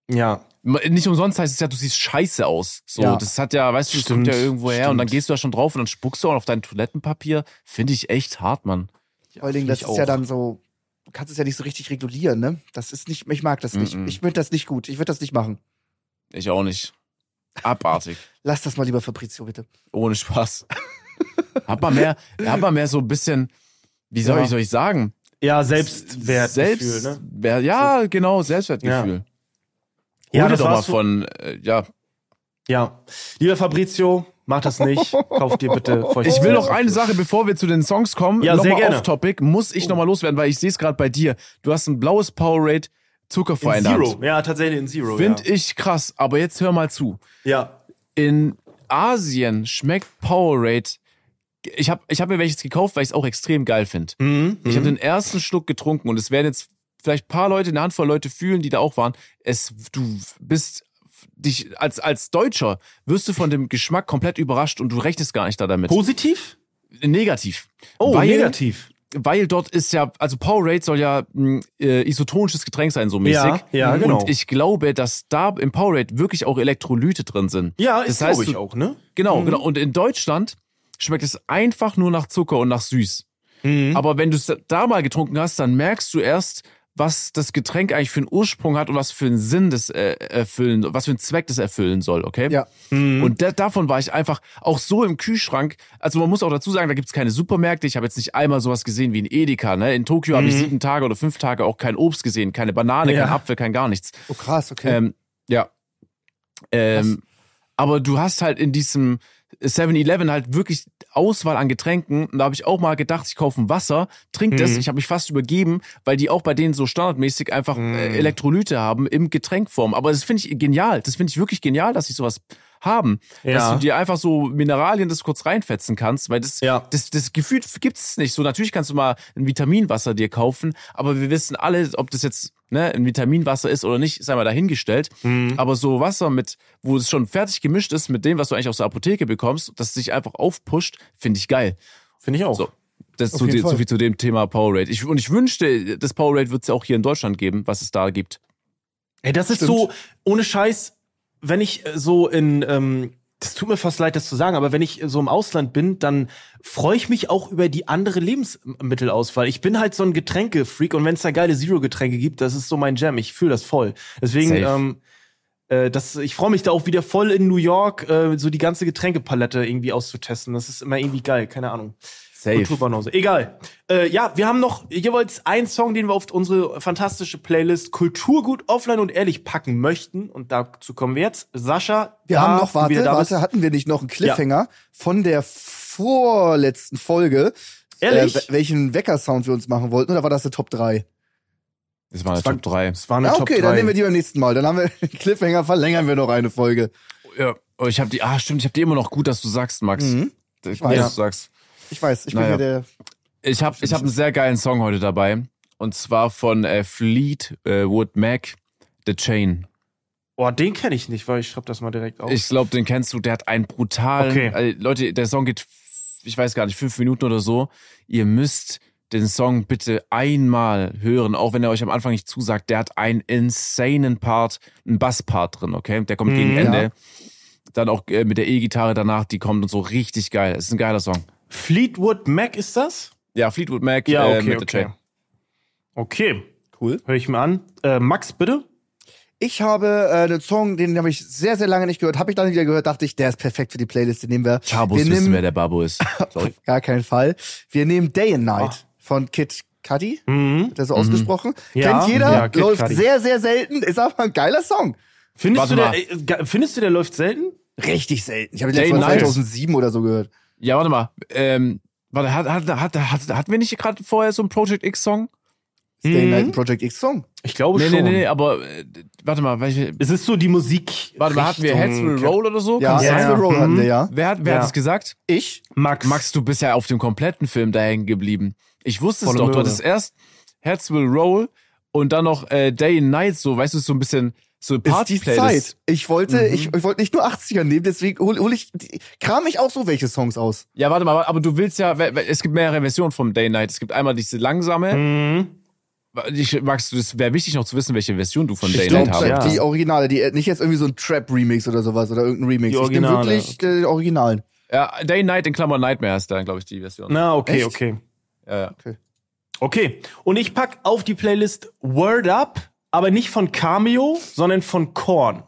Ja. nicht umsonst heißt es ja, du siehst scheiße aus. So, Ja. das hat ja, weißt du, das Stimmt, kommt ja irgendwo her und dann stimmt. gehst du da schon drauf und dann spuckst du auch auf dein Toilettenpapier. Finde ich echt hart, Mann. Vor allen Dingen, das ist ja auch. dann so, du kannst es ja nicht so richtig regulieren, ne? Das ist nicht, ich mag das nicht. Mhm. Ich finde das nicht gut. Ich würde das nicht machen. Ich auch nicht. Abartig. (laughs) Lass das mal lieber Fabrizio, bitte. Ohne Spaß. Hat man mehr, hat man mehr so ein bisschen, wie soll Ja. ich, soll ich sagen? Ja, Selbstwertgefühl, Selbst, ne? wer- ja, genau, Selbstwertgefühl. Ja, dir das doch mal von, äh, ja. Ja. Lieber Fabrizio, mach das nicht. Kauf dir bitte feuchtes Ich will noch eine Sache, bevor wir zu den Songs kommen, Ja, noch sehr mal gerne. Off-topic, muss ich noch mal loswerden, weil ich sehe es gerade bei dir. Du hast ein blaues Powerade zuckerfrei in, In Zero. Ja, tatsächlich in Zero. Finde ja. ich krass, aber jetzt hör mal zu. Ja. In Asien schmeckt Powerade. Ich habe ich hab mir welches gekauft, weil ich es auch extrem geil finde. Mhm. Ich habe den ersten Schluck getrunken und es werden jetzt vielleicht ein paar Leute, eine Handvoll Leute fühlen, die da auch waren. Es, du bist dich als als Deutscher wirst du von dem Geschmack komplett überrascht und du rechnest gar nicht da damit. Positiv? Negativ. Oh, weil, negativ. Weil dort ist ja, also Powerade soll ja ein äh, isotonisches Getränk sein, so mäßig. Ja, ja, genau. Und ich glaube, dass da im Powerade wirklich auch Elektrolyte drin sind. Ja, ist das heißt, glaube ich auch, ne? Genau, genau. Und in Deutschland schmeckt es einfach nur nach Zucker und nach süß. Mhm. Aber wenn du es da mal getrunken hast, dann merkst du erst, was das Getränk eigentlich für einen Ursprung hat und was für einen Sinn das äh, erfüllen, was für einen Zweck das erfüllen soll, okay? Ja. Mhm. Und da, davon war ich einfach auch so im Kühlschrank. Also man muss auch dazu sagen, da gibt's keine Supermärkte. Ich habe jetzt nicht einmal sowas gesehen wie in Edeka. Ne? In Tokio habe ich sieben Tage oder fünf Tage auch kein Obst gesehen, keine Banane, Mhm. Ja. kein Apfel, kein gar nichts. Oh, krass, okay. Ähm, ja. Ähm, aber du hast halt in diesem 7-Eleven halt wirklich Auswahl an Getränken. Und da habe ich auch mal gedacht, ich kaufe ein Wasser, trink das. Mhm. Ich habe mich fast übergeben, weil die auch bei denen so standardmäßig einfach Mhm. äh, Elektrolyte haben im Getränkform. Aber das finde ich genial. Das finde ich wirklich genial, dass sie sowas haben. Dass Ja. du dir einfach so Mineralien das kurz reinfetzen kannst, weil das, Ja. das, das Gefühl gibt's nicht. So natürlich kannst du mal ein Vitaminwasser dir kaufen, aber wir wissen alle, ob das jetzt ne, ein Vitaminwasser ist oder nicht, sei mal dahingestellt. Mhm. Aber so Wasser mit, wo es schon fertig gemischt ist mit dem, was du eigentlich aus der Apotheke bekommst, das sich einfach aufpusht, finde ich geil. Finde ich auch. So. Das zu, so viel zu dem Thema Powerade. Ich, und ich wünschte, das Powerade wird es ja auch hier in Deutschland geben, was es da gibt. Ey, das ist Stimmt. so, ohne Scheiß, wenn ich äh, so in, ähm, das tut mir fast leid, das zu sagen, aber wenn ich so im Ausland bin, dann freue ich mich auch über die andere Lebensmittelauswahl. Ich bin halt so ein Getränkefreak und wenn es da geile Zero-Getränke gibt, das ist so mein Jam. Ich fühle das voll. Deswegen, Safe. ähm, äh, das, ich freue mich da auch wieder voll in New York, äh, so die ganze Getränkepalette irgendwie auszutesten. Das ist immer irgendwie geil, keine Ahnung. Kulturbanause. Egal. Äh, ja, wir haben noch jeweils einen Song, den wir auf unsere fantastische Playlist Kulturgut offline und ehrlich packen möchten. Und dazu kommen wir jetzt. Sascha, Wir da haben noch, warte, wieder da warte, hatten wir nicht noch einen Cliffhanger von der vorletzten Folge? Ehrlich? Äh, wel- welchen Wecker-Sound wir uns machen wollten, oder war das der Top 3? Das war eine Top 3. Das war eine Ja, Top okay, dann 3. nehmen wir die beim nächsten Mal. Dann haben wir (laughs) den Cliffhanger, verlängern wir noch eine Folge. Ja, oh, ich habe die, ah, stimmt, ich habe die immer noch gut, dass du sagst, Max. Mhm. Ich weiß. Ja. dass du sagst. Ich weiß, ich bin Naja. ja der. Ich habe ich hab einen sehr geilen Song heute dabei. Und zwar von äh, Fleetwood Mac, The Chain. Boah, den kenne ich nicht, weil ich schreib das mal direkt auf. Ich glaube, den kennst du. Der hat einen brutalen. Okay. Äh, Leute, der Song geht, ich weiß gar nicht, fünf Minuten oder so. Ihr müsst den Song bitte einmal hören, auch wenn er euch am Anfang nicht zusagt. Der hat einen insanen Part, einen Basspart drin, okay? Der kommt Mhm. gegen Ja. Ende. Dann auch äh, mit der E-Gitarre danach, die kommt und so richtig geil. Es ist ein geiler Song. Fleetwood Mac ist das? Ja, Fleetwood Mac Ja, äh, okay, mit The okay. Chain. Okay, Cool. höre ich mir an. Äh, Max, bitte? Ich habe äh, einen Song, den habe ich sehr, sehr lange nicht gehört. Habe ich dann wieder gehört, dachte ich, der ist perfekt für die Playlist. Den nehmen wir. Chabos wir wissen, nehmen, wer der Babo ist. (laughs) auf gar keinen Fall. Wir nehmen Day and Night von Kid Cudi. Mhm. Hat er so ausgesprochen? Ja, Kennt jeder, ja, läuft Cudi. sehr, sehr selten, ist aber ein geiler Song. Findest Warte du, mal. der, äh, ge- findest du, der läuft selten? Richtig selten. Ich habe den letzten Mal Night. 2007 oder so gehört. Ja, warte mal. Ähm, warte, hat, hat, hat, hat, hatten wir nicht gerade vorher so einen Project X-Song? And Mhm. Night ein Project X-Song? Ich glaube Nee, schon. nee, nee, nee, aber äh, warte mal, welche. Es ist so die Musik. Warte mal, hatten wir Heads Will Roll oder so? Ja, sein? ja. Roll hatten Mhm. wir, ja. Wer hat, wer Ja. hat es gesagt? Ich? Max. Max, du bist ja auf dem kompletten Film da hängen geblieben. Ich wusste es Volle doch. Du Möhre. hattest erst Heads Will Roll und dann noch äh, Day and Night, so, weißt du, so ein bisschen so Ist die. Zeit. Ich wollte, Mhm. ich, ich wollte nicht nur 80er nehmen, deswegen hol, hol ich, kram ich auch so welche Songs aus. Ja, warte mal, aber du willst ja, es gibt mehrere Versionen vom Day Night. Es gibt einmal diese langsame. Mhm. Ich, Max, es wäre wichtig noch zu wissen, welche Version du von Ich Day glaub, Night haben. ja. Die Originale, die nicht jetzt irgendwie so ein Trap-Remix oder sowas oder irgendein Remix. Die ich nehme wirklich äh, die Originalen. Ja, Day Night in Klammern Nightmare ist da, glaube ich, die Version. Na, okay, Echt? okay. Ja, ja. Okay. Und ich pack auf die Playlist Word Up, aber nicht von Cameo, sondern von Korn.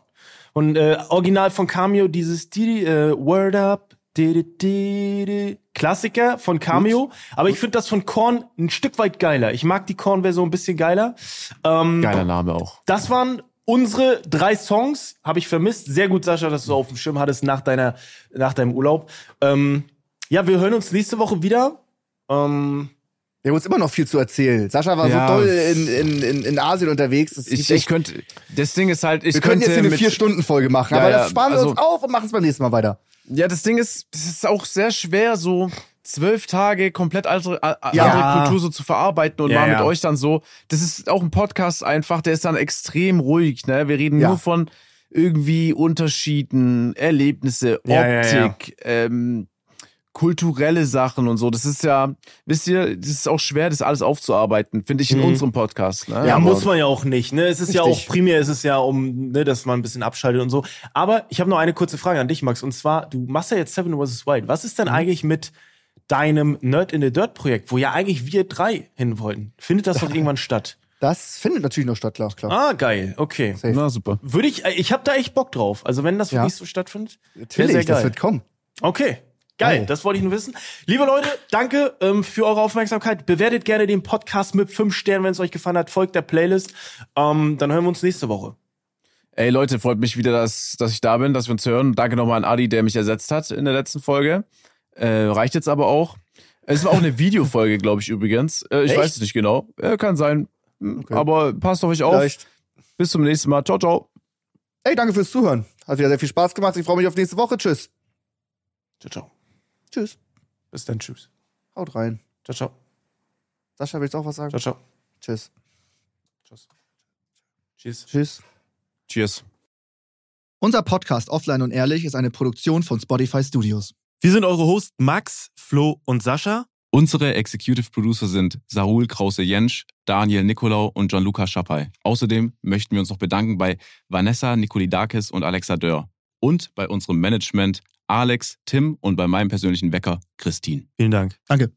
Und äh, original von Cameo dieses die, äh, Word Up, di, di, di, di, Klassiker von Cameo. Aber ich finde das von Korn ein Stück weit geiler. Ich mag die Korn-Version ein bisschen geiler. Ähm, Geiler Name auch. das waren unsere drei Songs. Habe ich vermisst. Sehr gut, Sascha, dass du auf dem Schirm hattest nach deiner, nach deinem Urlaub. Ähm, ja, wir hören uns nächste Woche wieder. Ähm, Wir haben uns immer noch viel zu erzählen. Sascha war Ja. so doll in, in, in, in Asien unterwegs. Das Ich, ich könnte, das Ding ist halt, ich wir könnten könnte jetzt hier eine Vier-Stunden-Folge machen, Ja, aber ja, das sparen wir also- uns auf und machen es beim nächsten Mal weiter. Ja, das Ding ist, es ist auch sehr schwer, so zwölf Tage komplett andere, Ja. andere Kultur so zu verarbeiten und Ja, mal ja. mit euch dann so. Das ist auch ein Podcast einfach, der ist dann extrem ruhig, ne? Wir reden Ja. nur von irgendwie Unterschieden, Erlebnisse, Optik, Ja, ja, ja. Ähm, kulturelle Sachen und so. Das ist ja, wisst ihr, das ist auch schwer, das alles aufzuarbeiten, finde ich in Mhm. unserem Podcast. Ne? Ja, Aber- muss man ja auch nicht. Ne? Es ist ja auch Richtig. primär, ist es ja um, ne, dass man ein bisschen abschaltet und so. Aber ich habe noch eine kurze Frage an dich, Max. Und zwar, du machst ja jetzt Seven vs. Wild. Was ist denn Mhm. eigentlich mit deinem Nerd in the Dirt Projekt, wo ja eigentlich wir drei hin wollten? Findet das doch (laughs) irgendwann statt? Das findet natürlich noch statt, klar. klar. Ah, geil. Okay. Safe. Na, super. Würde ich, äh, ich habe da echt Bock drauf. Also wenn das Ja. wirklich so stattfindet, Natürlich, sehr, sehr das geil. wird kommen. Okay. Geil, das wollte ich nur wissen. Liebe Leute, danke ähm, für eure Aufmerksamkeit. Bewertet gerne den Podcast mit fünf Sternen, wenn es euch gefallen hat. Folgt der Playlist. Ähm, dann hören wir uns nächste Woche. Ey Leute, freut mich wieder, dass, dass ich da bin, dass wir uns hören. Danke nochmal an Adi, der mich ersetzt hat in der letzten Folge. Äh, reicht jetzt aber auch. Es war auch eine (laughs) Videofolge, glaube ich übrigens. Äh, ich Echt? weiß es nicht genau. Äh, kann sein. Hm, Okay. Aber passt auf euch auf. Vielleicht. Bis zum nächsten Mal. Ciao, ciao. Ey, danke fürs Zuhören. Hat wieder sehr viel Spaß gemacht. Ich freue mich auf nächste Woche. Tschüss. Ciao, ciao. Tschüss. Bis dann, tschüss. Haut rein. Ciao, ciao. Sascha, willst du auch was sagen? Ciao, ciao. Tschüss. Tschüss. Tschüss. Tschüss. Cheers. Unser Podcast Offline und Ehrlich ist eine Produktion von Spotify Studios. Wir sind eure Hosts Max, Flo und Sascha. Unsere Executive Producer sind Sarul Krause-Jensch, Daniel Nicolau und Gianluca Schappai. Außerdem möchten wir uns noch bedanken bei Vanessa Nikolidakis und Alexa Dörr und bei unserem Management Alex, Tim und bei meinem persönlichen Wecker Christine. Vielen Dank. Danke.